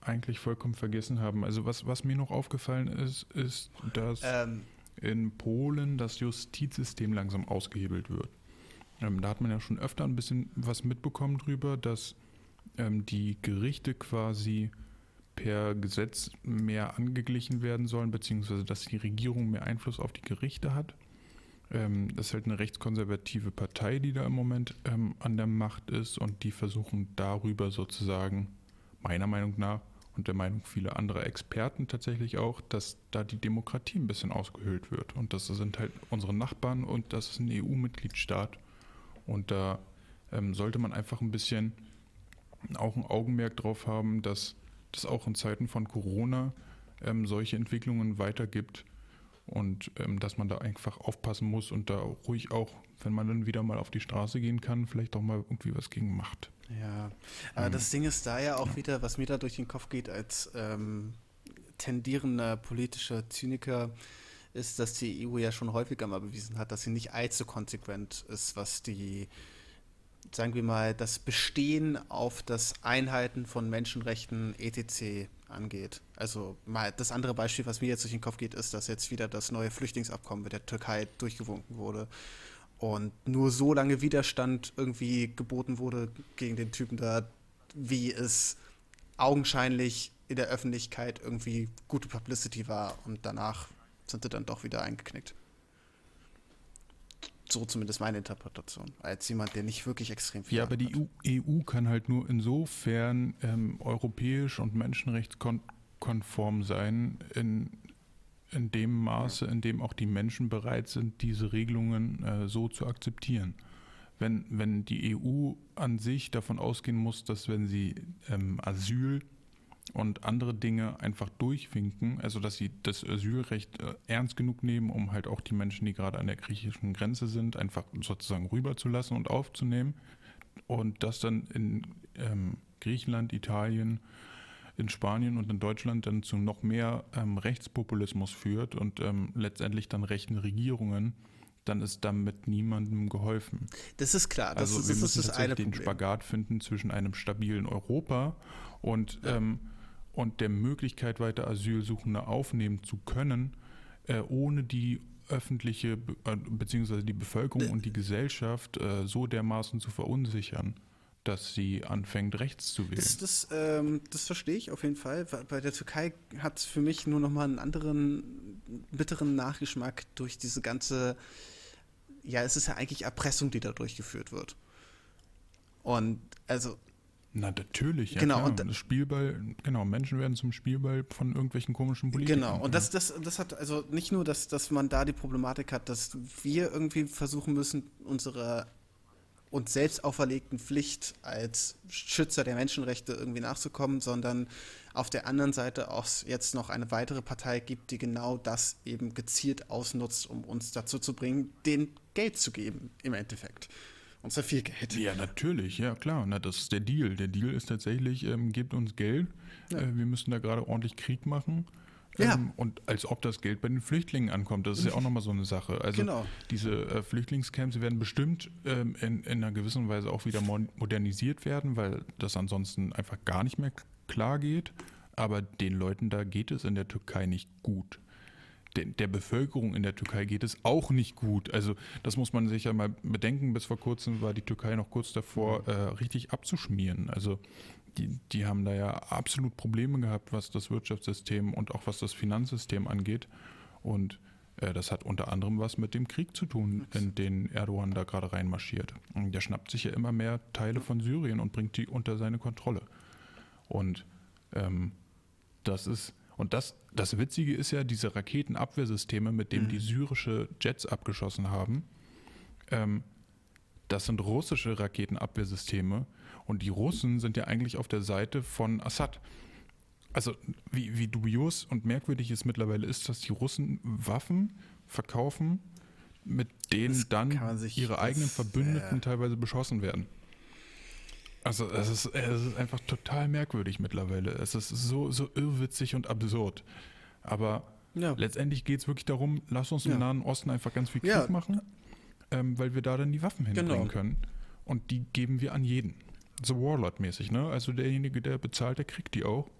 Speaker 3: eigentlich vollkommen vergessen haben? Also was, was mir noch aufgefallen ist, ist, dass
Speaker 1: Ähm,
Speaker 3: in Polen das Justizsystem langsam ausgehebelt wird. Ähm, da hat man ja schon öfter ein bisschen was mitbekommen drüber, dass ähm, die Gerichte quasi per Gesetz mehr angeglichen werden sollen, beziehungsweise dass die Regierung mehr Einfluss auf die Gerichte hat. Ähm, das ist halt eine rechtskonservative Partei, die da im Moment ähm, an der Macht ist und die versuchen darüber sozusagen, meiner Meinung nach und der Meinung vieler anderer Experten tatsächlich auch, dass da die Demokratie ein bisschen ausgehöhlt wird. Und das sind halt unsere Nachbarn und das ist ein EU-Mitgliedstaat. Und da ähm, sollte man einfach ein bisschen auch ein Augenmerk drauf haben, dass das auch in Zeiten von Corona ähm, solche Entwicklungen weitergibt und ähm, dass man da einfach aufpassen muss und da ruhig auch, wenn man dann wieder mal auf die Straße gehen kann, vielleicht auch mal irgendwie was gegen macht.
Speaker 1: Ja, aber
Speaker 3: Ähm,
Speaker 1: das Ding ist da ja auch wieder, was mir da durch den Kopf geht als ähm, tendierender politischer Zyniker, ist, dass die EU ja schon häufiger mal bewiesen hat, dass sie nicht allzu konsequent ist, was die, sagen wir mal, das Bestehen auf das Einhalten von Menschenrechten etc. angeht. Also mal das andere Beispiel, was mir jetzt durch den Kopf geht, ist, dass jetzt wieder das neue Flüchtlingsabkommen mit der Türkei durchgewunken wurde und nur so lange Widerstand irgendwie geboten wurde gegen den Typen da, wie es augenscheinlich in der Öffentlichkeit irgendwie gute Publicity war. Und danach sind sie dann doch wieder eingeknickt. So zumindest meine Interpretation, als jemand, der nicht wirklich extrem viel
Speaker 3: Ja, aber die EU, EU kann halt nur insofern ähm, europäisch und menschenrechtskonform sein, in, in dem Maße, in dem auch die Menschen bereit sind, diese Regelungen äh, so zu akzeptieren. Wenn, wenn die EU an sich davon ausgehen muss, dass wenn sie ähm, Asyl und andere Dinge einfach durchwinken, also dass sie das Asylrecht äh, ernst genug nehmen, um halt auch die Menschen, die gerade an der griechischen Grenze sind, einfach sozusagen rüberzulassen und aufzunehmen und das dann in ähm, Griechenland, Italien, in Spanien und in Deutschland dann zu noch mehr ähm, Rechtspopulismus führt und ähm, letztendlich dann rechten Regierungen, dann ist damit niemandem geholfen.
Speaker 1: Das ist klar, das,
Speaker 3: Also
Speaker 1: ist,
Speaker 3: wir
Speaker 1: das
Speaker 3: müssen
Speaker 1: ist das eine
Speaker 3: tatsächlich den
Speaker 1: Problem.
Speaker 3: Spagat finden zwischen einem stabilen Europa und, ähm, und der Möglichkeit, weiter Asylsuchende aufnehmen zu können, äh, ohne die öffentliche äh, beziehungsweise die Bevölkerung und die Gesellschaft äh, so dermaßen zu verunsichern, dass sie anfängt, rechts zu wählen.
Speaker 1: Das, das, ähm, das verstehe ich auf jeden Fall. Bei- der Türkei hat es für mich nur nochmal einen anderen, bitteren Nachgeschmack durch diese ganze, ja, es ist ja eigentlich Erpressung, die da durchgeführt wird. Und also,
Speaker 3: Na natürlich, ja
Speaker 1: Genau,
Speaker 3: klar.
Speaker 1: und da-
Speaker 3: das Spielball, genau, Menschen werden zum Spielball von irgendwelchen komischen Politikern.
Speaker 1: genau. Und das, das, das hat also nicht nur, dass, dass man da die Problematik hat, dass wir irgendwie versuchen müssen, unsere uns selbst auferlegten Pflicht als Schützer der Menschenrechte irgendwie nachzukommen, sondern auf der anderen Seite auch jetzt noch eine weitere Partei gibt, die genau das eben gezielt ausnutzt, um uns dazu zu bringen, den Geld zu geben, im Endeffekt. Und zwar viel Geld.
Speaker 3: Ja, natürlich, ja klar. Na, das ist der Deal. Der Deal ist tatsächlich, ähm, gebt uns Geld. Äh, wir müssen da gerade ordentlich Krieg machen.
Speaker 1: Ja.
Speaker 3: Ähm, und als ob das Geld bei den Flüchtlingen ankommt, das ist ja auch nochmal so eine Sache. Also
Speaker 1: Genau.
Speaker 3: diese äh, Flüchtlingscamps werden bestimmt ähm, in, in einer gewissen Weise auch wieder modernisiert werden, weil das ansonsten einfach gar nicht mehr klar geht. Aber den Leuten da geht es in der Türkei nicht gut der, der Bevölkerung in der Türkei geht es auch nicht gut. Also das muss man sich ja mal bedenken. Bis vor kurzem war die Türkei noch kurz davor, äh, richtig abzuschmieren. Also die, die haben da ja absolut Probleme gehabt, was das Wirtschaftssystem und auch was das Finanzsystem angeht. Und äh, das hat unter anderem was mit dem Krieg zu tun, in den Erdogan da gerade reinmarschiert. Und der schnappt sich ja immer mehr Teile von Syrien und bringt die unter seine Kontrolle. Und ähm, das ist, und das, das Witzige ist ja, diese Raketenabwehrsysteme, mit denen die syrische Jets abgeschossen haben, ähm, das sind russische Raketenabwehrsysteme und die Russen sind ja eigentlich auf der Seite von Assad. Also wie, wie dubios und merkwürdig es mittlerweile ist, dass die Russen Waffen verkaufen, mit denen
Speaker 1: Das
Speaker 3: dann ihre eigenen Verbündeten
Speaker 1: äh,
Speaker 3: teilweise beschossen werden. Also es ist, es ist einfach total merkwürdig mittlerweile. Es ist so, so irrwitzig und absurd. Aber
Speaker 1: Ja.
Speaker 3: letztendlich geht es wirklich darum, lass uns im
Speaker 1: Ja.
Speaker 3: Nahen Osten einfach ganz viel Krieg
Speaker 1: Ja.
Speaker 3: machen, ähm, weil wir da dann die Waffen hinbringen
Speaker 1: Genau.
Speaker 3: können. Und die geben wir an jeden. So Warlord-mäßig, ne? Also derjenige, der bezahlt, der kriegt die auch.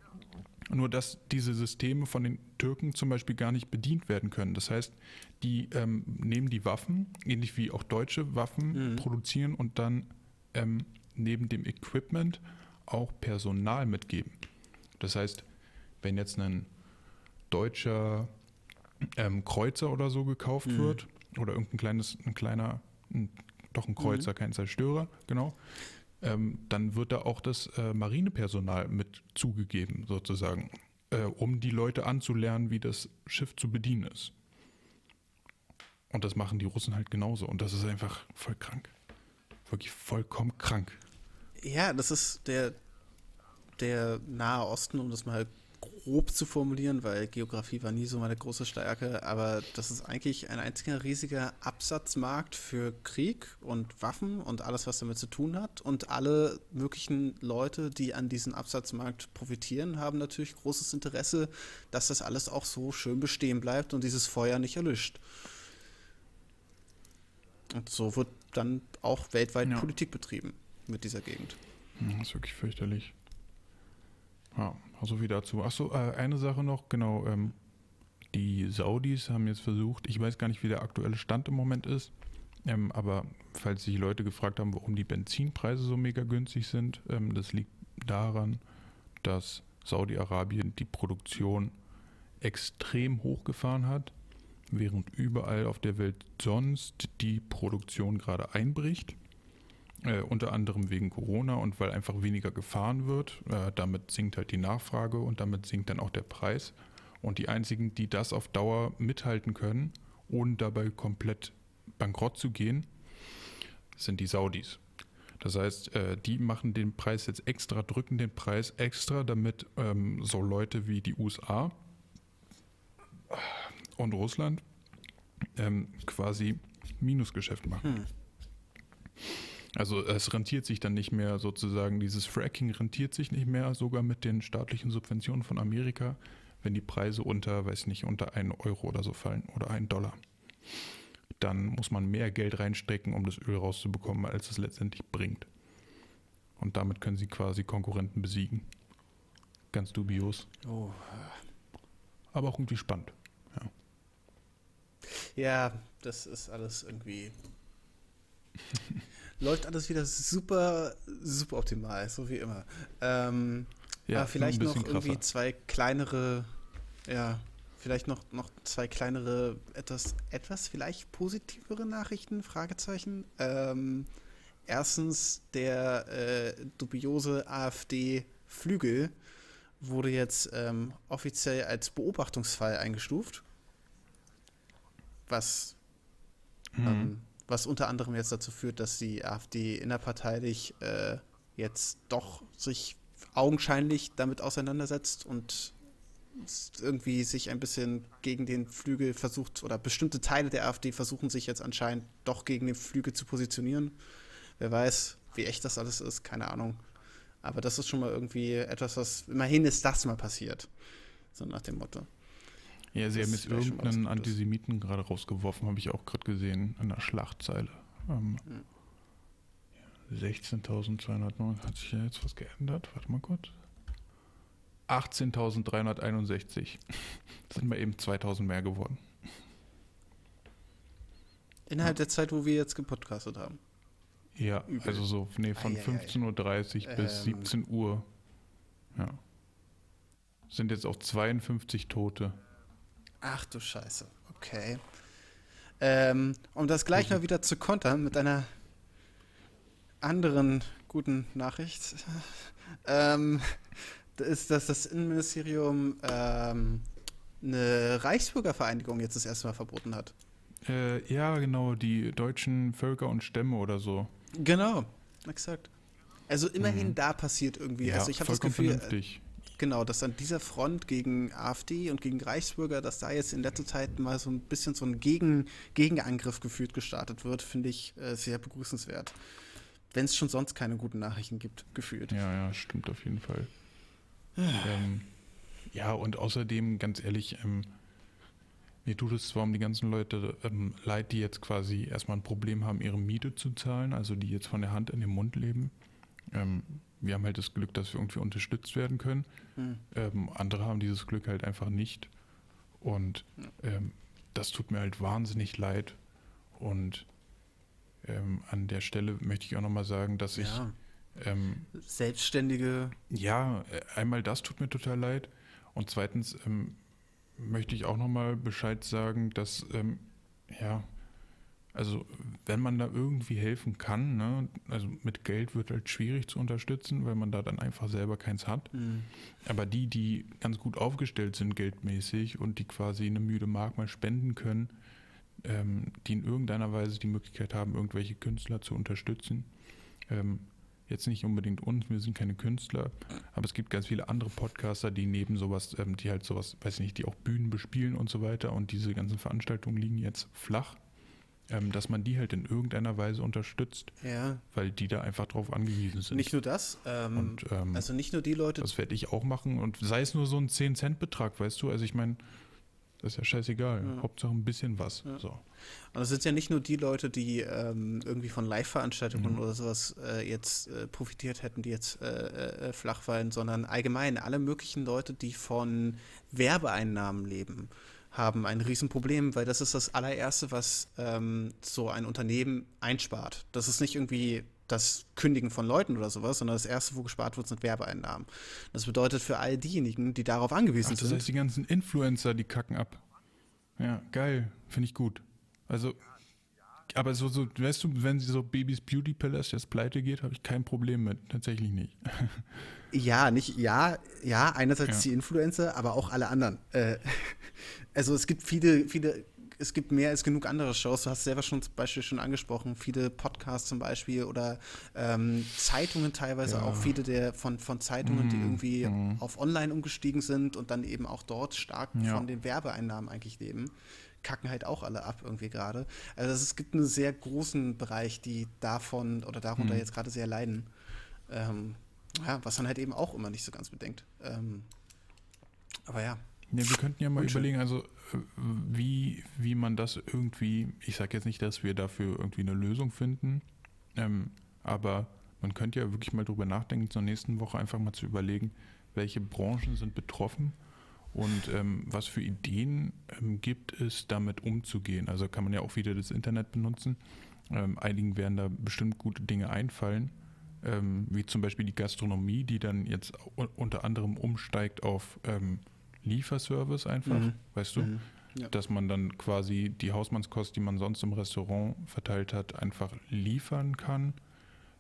Speaker 3: Nur dass diese Systeme von den Türken zum Beispiel gar nicht bedient werden können. Das heißt, die ähm, nehmen die Waffen, ähnlich wie auch deutsche Waffen produzieren und dann ähm, neben dem Equipment auch Personal mitgeben. Das heißt, wenn jetzt ein deutscher ähm, Kreuzer oder so gekauft wird oder irgendein kleines, ein kleiner, ein, doch ein Kreuzer, kein Zerstörer, genau, ähm, dann wird da auch das äh, Marinepersonal mit zugegeben, sozusagen, äh, um die Leute anzulernen, wie das Schiff zu bedienen ist. Und das machen die Russen halt genauso. Und das ist einfach voll krank. Wirklich vollkommen krank.
Speaker 1: Ja, das ist der, der Nahe Osten, um das mal grob zu formulieren, weil Geografie war nie so meine große Stärke, aber das ist eigentlich ein einziger riesiger Absatzmarkt für Krieg und Waffen und alles, was damit zu tun hat. Und alle möglichen Leute, die an diesem Absatzmarkt profitieren, haben natürlich großes Interesse, dass das alles auch so schön bestehen bleibt und dieses Feuer nicht erlischt. Und so wird dann auch weltweit
Speaker 3: Ja.
Speaker 1: Politik betrieben mit dieser Gegend.
Speaker 3: Das ist wirklich fürchterlich. Ja, so viel dazu. Achso, äh, eine Sache noch, genau. Ähm, die Saudis haben jetzt versucht, ich weiß gar nicht, wie der aktuelle Stand im Moment ist, ähm, aber falls sich Leute gefragt haben, warum die Benzinpreise so mega günstig sind, ähm, das liegt daran, dass Saudi-Arabien die Produktion extrem hochgefahren hat, während überall auf der Welt sonst die Produktion gerade einbricht. Äh, unter anderem wegen Corona und weil einfach weniger gefahren wird. Äh, damit sinkt halt die Nachfrage und damit sinkt dann auch der Preis. Und die einzigen, die das auf Dauer mithalten können, ohne dabei komplett bankrott zu gehen, sind die Saudis. Das heißt, äh, die machen den Preis jetzt extra, drücken den Preis extra, damit ähm, so Leute wie die USA und Russland ähm, quasi Minusgeschäft machen. Also es rentiert sich dann nicht mehr sozusagen, dieses Fracking rentiert sich nicht mehr, sogar mit den staatlichen Subventionen von Amerika, wenn die Preise unter, weiß nicht, unter einen Euro oder so fallen oder einen Dollar. Dann muss man mehr Geld reinstecken, um das Öl rauszubekommen, als es letztendlich bringt. Und damit können sie quasi Konkurrenten besiegen. Ganz dubios,
Speaker 1: Oh.
Speaker 3: aber auch irgendwie spannend. Ja.
Speaker 1: Ja, das ist alles irgendwie. [LAUGHS] Läuft alles wieder super, super optimal, so wie immer. Ähm,
Speaker 3: Ja,
Speaker 1: aber vielleicht noch
Speaker 3: bisschen
Speaker 1: irgendwie
Speaker 3: krasser.
Speaker 1: zwei kleinere, ja, vielleicht noch, noch zwei kleinere, etwas, etwas vielleicht positivere Nachrichten, Fragezeichen. Ähm, erstens, der äh, dubiose AfD-Flügel wurde jetzt ähm, offiziell als Beobachtungsfall eingestuft. Was
Speaker 3: Mhm.
Speaker 1: ähm, was unter anderem jetzt dazu führt, dass die AfD innerparteilich äh, jetzt doch sich augenscheinlich damit auseinandersetzt und irgendwie sich ein bisschen gegen den Flügel versucht oder bestimmte Teile der AfD versuchen sich jetzt anscheinend doch gegen den Flügel zu positionieren. Wer weiß, wie echt das alles ist, keine Ahnung. Aber das ist schon mal irgendwie etwas, was immerhin ist das mal passiert. So nach dem Motto.
Speaker 3: Ja, sie
Speaker 1: Das
Speaker 3: haben jetzt irgendeinen. Antisemiten gerade rausgeworfen, habe ich auch gerade gesehen, in der Schlachtzeile. Ähm, 16.209, hat sich ja jetzt was geändert? Warte mal kurz. 18.361. Das [LAUGHS] sind mal eben 2.000 mehr geworden.
Speaker 1: Innerhalb der Zeit, wo wir jetzt gepodcastet haben.
Speaker 3: Ja,
Speaker 1: Übel.
Speaker 3: also so, nee, von
Speaker 1: Ei, ei, ei.
Speaker 3: 15.30 Uhr bis
Speaker 1: Ähm.
Speaker 3: 17 Uhr. Ja. Sind jetzt auch 52 Tote.
Speaker 1: Ach du Scheiße, okay. Ähm, um das gleich mal wieder zu kontern mit einer anderen guten Nachricht, [LAUGHS] ähm, ist, dass das Innenministerium ähm, eine Reichsbürgervereinigung jetzt das erste Mal verboten hat.
Speaker 3: Äh, ja, genau, die deutschen Völker und Stämme oder so.
Speaker 1: Genau, exakt. Also immerhin da passiert irgendwie. also ich habe das Gefühl,
Speaker 3: vernünftig.
Speaker 1: Genau, dass an dieser Front gegen AfD und gegen Reichsbürger, dass da jetzt in letzter Zeit mal so ein bisschen so ein gegen Gegenangriff gefühlt gestartet wird, finde ich äh, sehr begrüßenswert. Wenn es schon sonst keine guten Nachrichten gibt, gefühlt.
Speaker 3: Ja, ja, stimmt auf jeden Fall. ähm, ja, und außerdem, ganz ehrlich, ähm, mir tut es zwar um die ganzen Leute ähm, leid, die jetzt quasi erstmal ein Problem haben, ihre Miete zu zahlen, also die jetzt von der Hand in den Mund leben. Ähm, wir haben halt das Glück, dass wir irgendwie unterstützt werden können.
Speaker 1: Hm.
Speaker 3: Ähm, andere haben dieses Glück halt einfach nicht. Und ähm, das tut mir halt wahnsinnig leid. Und ähm, an der Stelle möchte ich auch nochmal sagen, dass ich
Speaker 1: Ja,
Speaker 3: ähm,
Speaker 1: Selbstständige,
Speaker 3: ja, äh, einmal das tut mir total leid. Und zweitens ähm, möchte ich auch nochmal Bescheid sagen, dass, ja, also wenn man da irgendwie helfen kann, ne, also mit Geld wird halt schwierig zu unterstützen, weil man da dann einfach selber keins hat.
Speaker 1: hm,
Speaker 3: Aber die, die ganz gut aufgestellt sind geldmäßig und die quasi eine müde Mark mal spenden können, ähm, die in irgendeiner Weise die Möglichkeit haben, irgendwelche Künstler zu unterstützen. Ähm, jetzt nicht unbedingt uns, wir sind keine Künstler, aber es gibt ganz viele andere Podcaster, die neben sowas, ähm, die halt sowas, weiß ich nicht, die auch Bühnen bespielen und so weiter und diese ganzen Veranstaltungen liegen jetzt flach, ähm, dass man die halt in irgendeiner Weise unterstützt,
Speaker 1: ja,
Speaker 3: weil die da einfach drauf angewiesen sind.
Speaker 1: nicht nur das, ähm,
Speaker 3: und ähm,
Speaker 1: also nicht nur die Leute,
Speaker 3: das werde ich auch machen und sei es nur so ein 10-Cent-Betrag, weißt du? Also ich meine, das ist ja scheißegal.
Speaker 1: Ja.
Speaker 3: Hauptsache ein bisschen was.
Speaker 1: Ja.
Speaker 3: So.
Speaker 1: Und es sind ja nicht nur die Leute, die ähm, irgendwie von Live-Veranstaltungen
Speaker 3: Mhm.
Speaker 1: oder sowas äh, jetzt äh, profitiert hätten, die jetzt äh, äh, flach fallen, sondern allgemein alle möglichen Leute, die von Werbeeinnahmen leben, haben ein Riesenproblem, weil das ist das allererste, was ähm, so ein Unternehmen einspart. Das ist nicht irgendwie das Kündigen von Leuten oder sowas, sondern das erste, wo gespart wird, sind Werbeeinnahmen. Das bedeutet für all diejenigen, die darauf angewiesen
Speaker 3: Ach, das
Speaker 1: sind.
Speaker 3: heißt, die ganzen Influencer, die kacken ab. Ja, geil. Finde ich gut. Also, aber so, so, weißt du, wenn sie so Babys Beauty Palace jetzt pleite geht, habe ich kein Problem mit. Tatsächlich nicht. [LAUGHS]
Speaker 1: Ja, nicht, ja, ja, einerseits
Speaker 3: Ja.
Speaker 1: die Influencer, aber auch alle anderen. Äh, [LAUGHS] also es gibt viele, viele, es gibt mehr als genug andere Shows. Du hast selber schon zum Beispiel schon angesprochen, viele Podcasts zum Beispiel oder ähm, Zeitungen teilweise
Speaker 3: Ja.
Speaker 1: auch, viele der von, von Zeitungen, die
Speaker 3: Mhm,
Speaker 1: irgendwie
Speaker 3: mhm.
Speaker 1: auf online umgestiegen sind und dann eben auch dort stark
Speaker 3: Ja.
Speaker 1: von den Werbeeinnahmen eigentlich leben. Kacken halt auch alle ab irgendwie gerade. Also es gibt einen sehr großen Bereich, die davon oder darunter
Speaker 3: Mhm.
Speaker 1: jetzt gerade sehr leiden. Ähm, ja, was man halt eben auch immer nicht so ganz bedenkt. Ähm, aber ja.
Speaker 3: Ja, wir könnten ja mal
Speaker 1: Unschön.
Speaker 3: überlegen, also äh, wie, wie man das irgendwie, ich sage jetzt nicht, dass wir dafür irgendwie eine Lösung finden, ähm, aber man könnte ja wirklich mal drüber nachdenken, zur nächsten Woche einfach mal zu überlegen, welche Branchen sind betroffen und ähm, was für Ideen ähm, gibt es, damit umzugehen. Also kann man ja auch wieder das Internet benutzen. Ähm, einigen werden da bestimmt gute Dinge einfallen, ähm, wie zum Beispiel die Gastronomie, die dann jetzt unter anderem umsteigt auf ähm, Lieferservice einfach,
Speaker 1: Mhm.
Speaker 3: weißt du?
Speaker 1: Mhm. Ja.
Speaker 3: Dass man dann quasi die Hausmannskost, die man sonst im Restaurant verteilt hat, einfach liefern kann.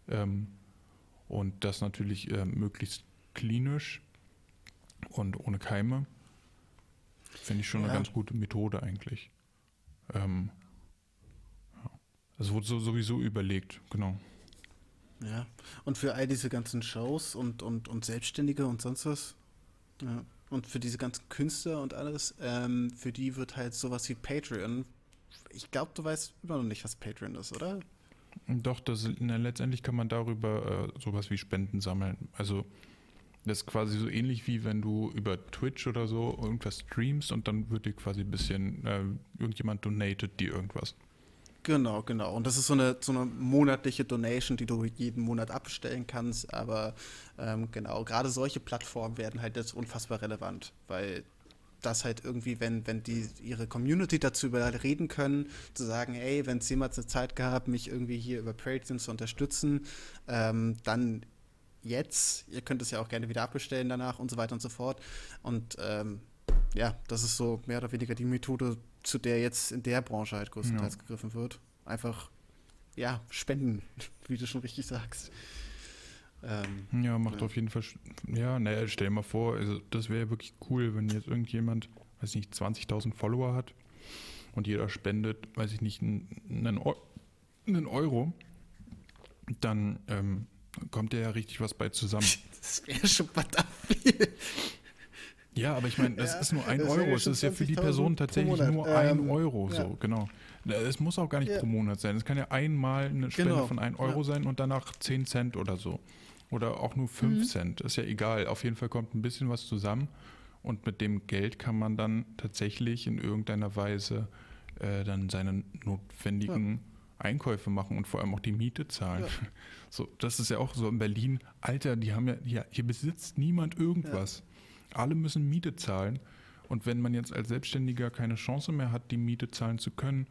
Speaker 3: Ähm, und das natürlich ähm, möglichst klinisch und ohne Keime. Finde ich schon
Speaker 1: Ja.
Speaker 3: eine ganz gute Methode eigentlich. Ähm, ja. Das wurde so, sowieso überlegt, genau.
Speaker 1: Ja. Und für all diese ganzen Shows und, und, und Selbstständige und sonst was. Ja. Und für diese ganzen Künstler und alles, ähm, für die wird halt sowas wie Patreon. Ich glaube, du weißt immer noch nicht, was Patreon ist, oder?
Speaker 3: Doch, das, na, letztendlich kann man darüber äh, sowas wie Spenden sammeln. Also das ist quasi so ähnlich wie wenn du über Twitch oder so irgendwas streamst und dann wird dir quasi ein bisschen, äh, irgendjemand donatet dir irgendwas.
Speaker 1: Genau, genau. Und das ist so eine, so eine monatliche Donation, die du jeden Monat abstellen kannst. Aber ähm, genau, gerade solche Plattformen werden halt jetzt unfassbar relevant, weil das halt irgendwie, wenn, wenn die ihre Community dazu überreden können, zu sagen, ey, wenn es jemals eine Zeit gab, mich irgendwie hier über Patreon zu unterstützen, ähm, dann jetzt, ihr könnt es ja auch gerne wieder abbestellen danach und so weiter und so fort. Und ähm, ja, das ist so mehr oder weniger die Methode, zu der jetzt in der Branche halt größtenteils
Speaker 3: Ja.
Speaker 1: gegriffen wird. Einfach, ja, spenden, [LAUGHS] wie du schon richtig sagst. Ähm,
Speaker 3: Ja, macht
Speaker 1: Ja.
Speaker 3: auf jeden Fall. Ja, naja, stell dir mal vor, also das wäre wirklich cool, wenn jetzt irgendjemand, weiß nicht, 20.000 Follower hat und jeder spendet, weiß ich nicht, einen, einen Euro, dann ähm, kommt ja richtig was bei zusammen. [LAUGHS]
Speaker 1: das wäre schon verdammt viel.
Speaker 3: Ja, aber ich meine, das
Speaker 1: Ja,
Speaker 3: ist nur ein Euro. Es ist ja für die
Speaker 1: 20.000
Speaker 3: Person tatsächlich nur ein
Speaker 1: Ähm,
Speaker 3: Euro,
Speaker 1: ja.
Speaker 3: so, genau. Es muss auch gar nicht
Speaker 1: Ja.
Speaker 3: pro Monat sein. Es kann ja einmal eine Spende
Speaker 1: Genau,
Speaker 3: von 1 Euro sein und danach 10 Cent oder so. Oder auch nur 5
Speaker 1: Mhm.
Speaker 3: Cent. Ist ja egal. Auf jeden Fall kommt ein bisschen was zusammen und mit dem Geld kann man dann tatsächlich in irgendeiner Weise äh, dann seine notwendigen Einkäufe machen und vor allem auch die Miete zahlen.
Speaker 1: Ja. [LAUGHS]
Speaker 3: So, das ist ja auch so in Berlin. Alter, die haben ja, ja hier besitzt niemand irgendwas. Alle müssen Miete zahlen. Und wenn man jetzt als Selbstständiger keine Chance mehr hat, die Miete zahlen zu können,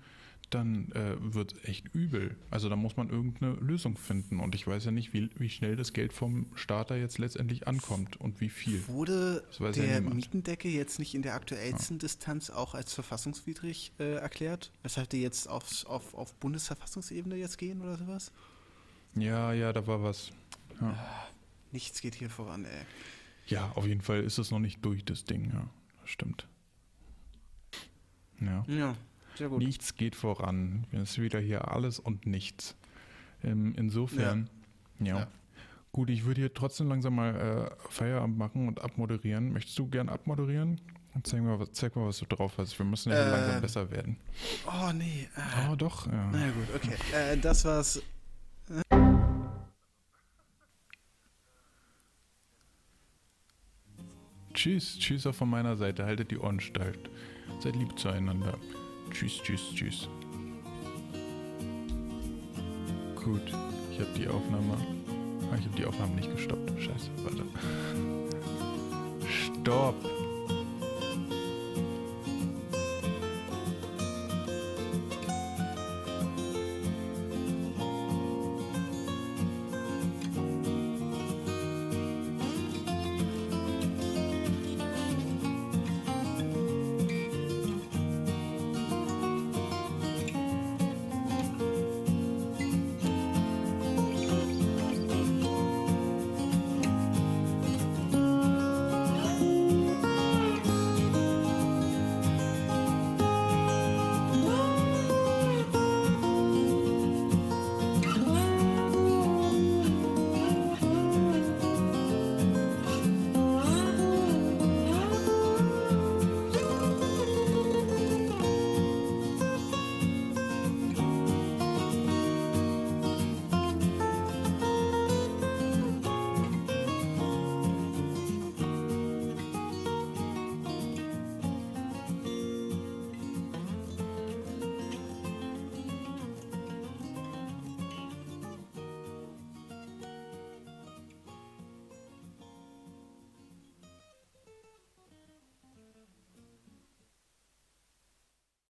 Speaker 3: dann äh, wird es echt übel. Also da muss man irgendeine Lösung finden. Und ich weiß ja nicht, wie, wie schnell das Geld vom Starter jetzt letztendlich ankommt und wie viel.
Speaker 1: Wurde
Speaker 3: ja
Speaker 1: der
Speaker 3: niemand.
Speaker 1: Mietendeckel jetzt nicht in der aktuellsten Distanz auch als verfassungswidrig äh, erklärt? Weshalb die jetzt aufs, auf, auf Bundesverfassungsebene jetzt gehen oder sowas?
Speaker 3: Ja, ja, da war was. Ja.
Speaker 1: Nichts geht hier voran, ey.
Speaker 3: Ja, auf jeden Fall ist es noch nicht durch, das Ding, ja. Das stimmt. Ja.
Speaker 1: Ja.
Speaker 3: Nichts geht voran. Es ist wieder hier alles und nichts. Ähm, insofern, ja.
Speaker 1: Ja.
Speaker 3: Gut, ich würde hier trotzdem langsam mal äh, Feierabend machen und abmoderieren. Möchtest du gern abmoderieren? Zeig mal, was- zeig mal, was du drauf hast. Wir müssen ja hier
Speaker 1: Ähm.
Speaker 3: langsam besser werden.
Speaker 1: Oh, nee. Äh,
Speaker 3: Oh, doch. Ja.
Speaker 1: Na ja, gut, okay. Äh, das war's.
Speaker 3: Tschüss, tschüss auch von meiner Seite. Haltet die Ohren steif. Seid lieb zueinander. Tschüss, tschüss, tschüss. Gut, ich habe die Aufnahme. Ah, ich habe die Aufnahme nicht gestoppt. Scheiße, warte. Stopp!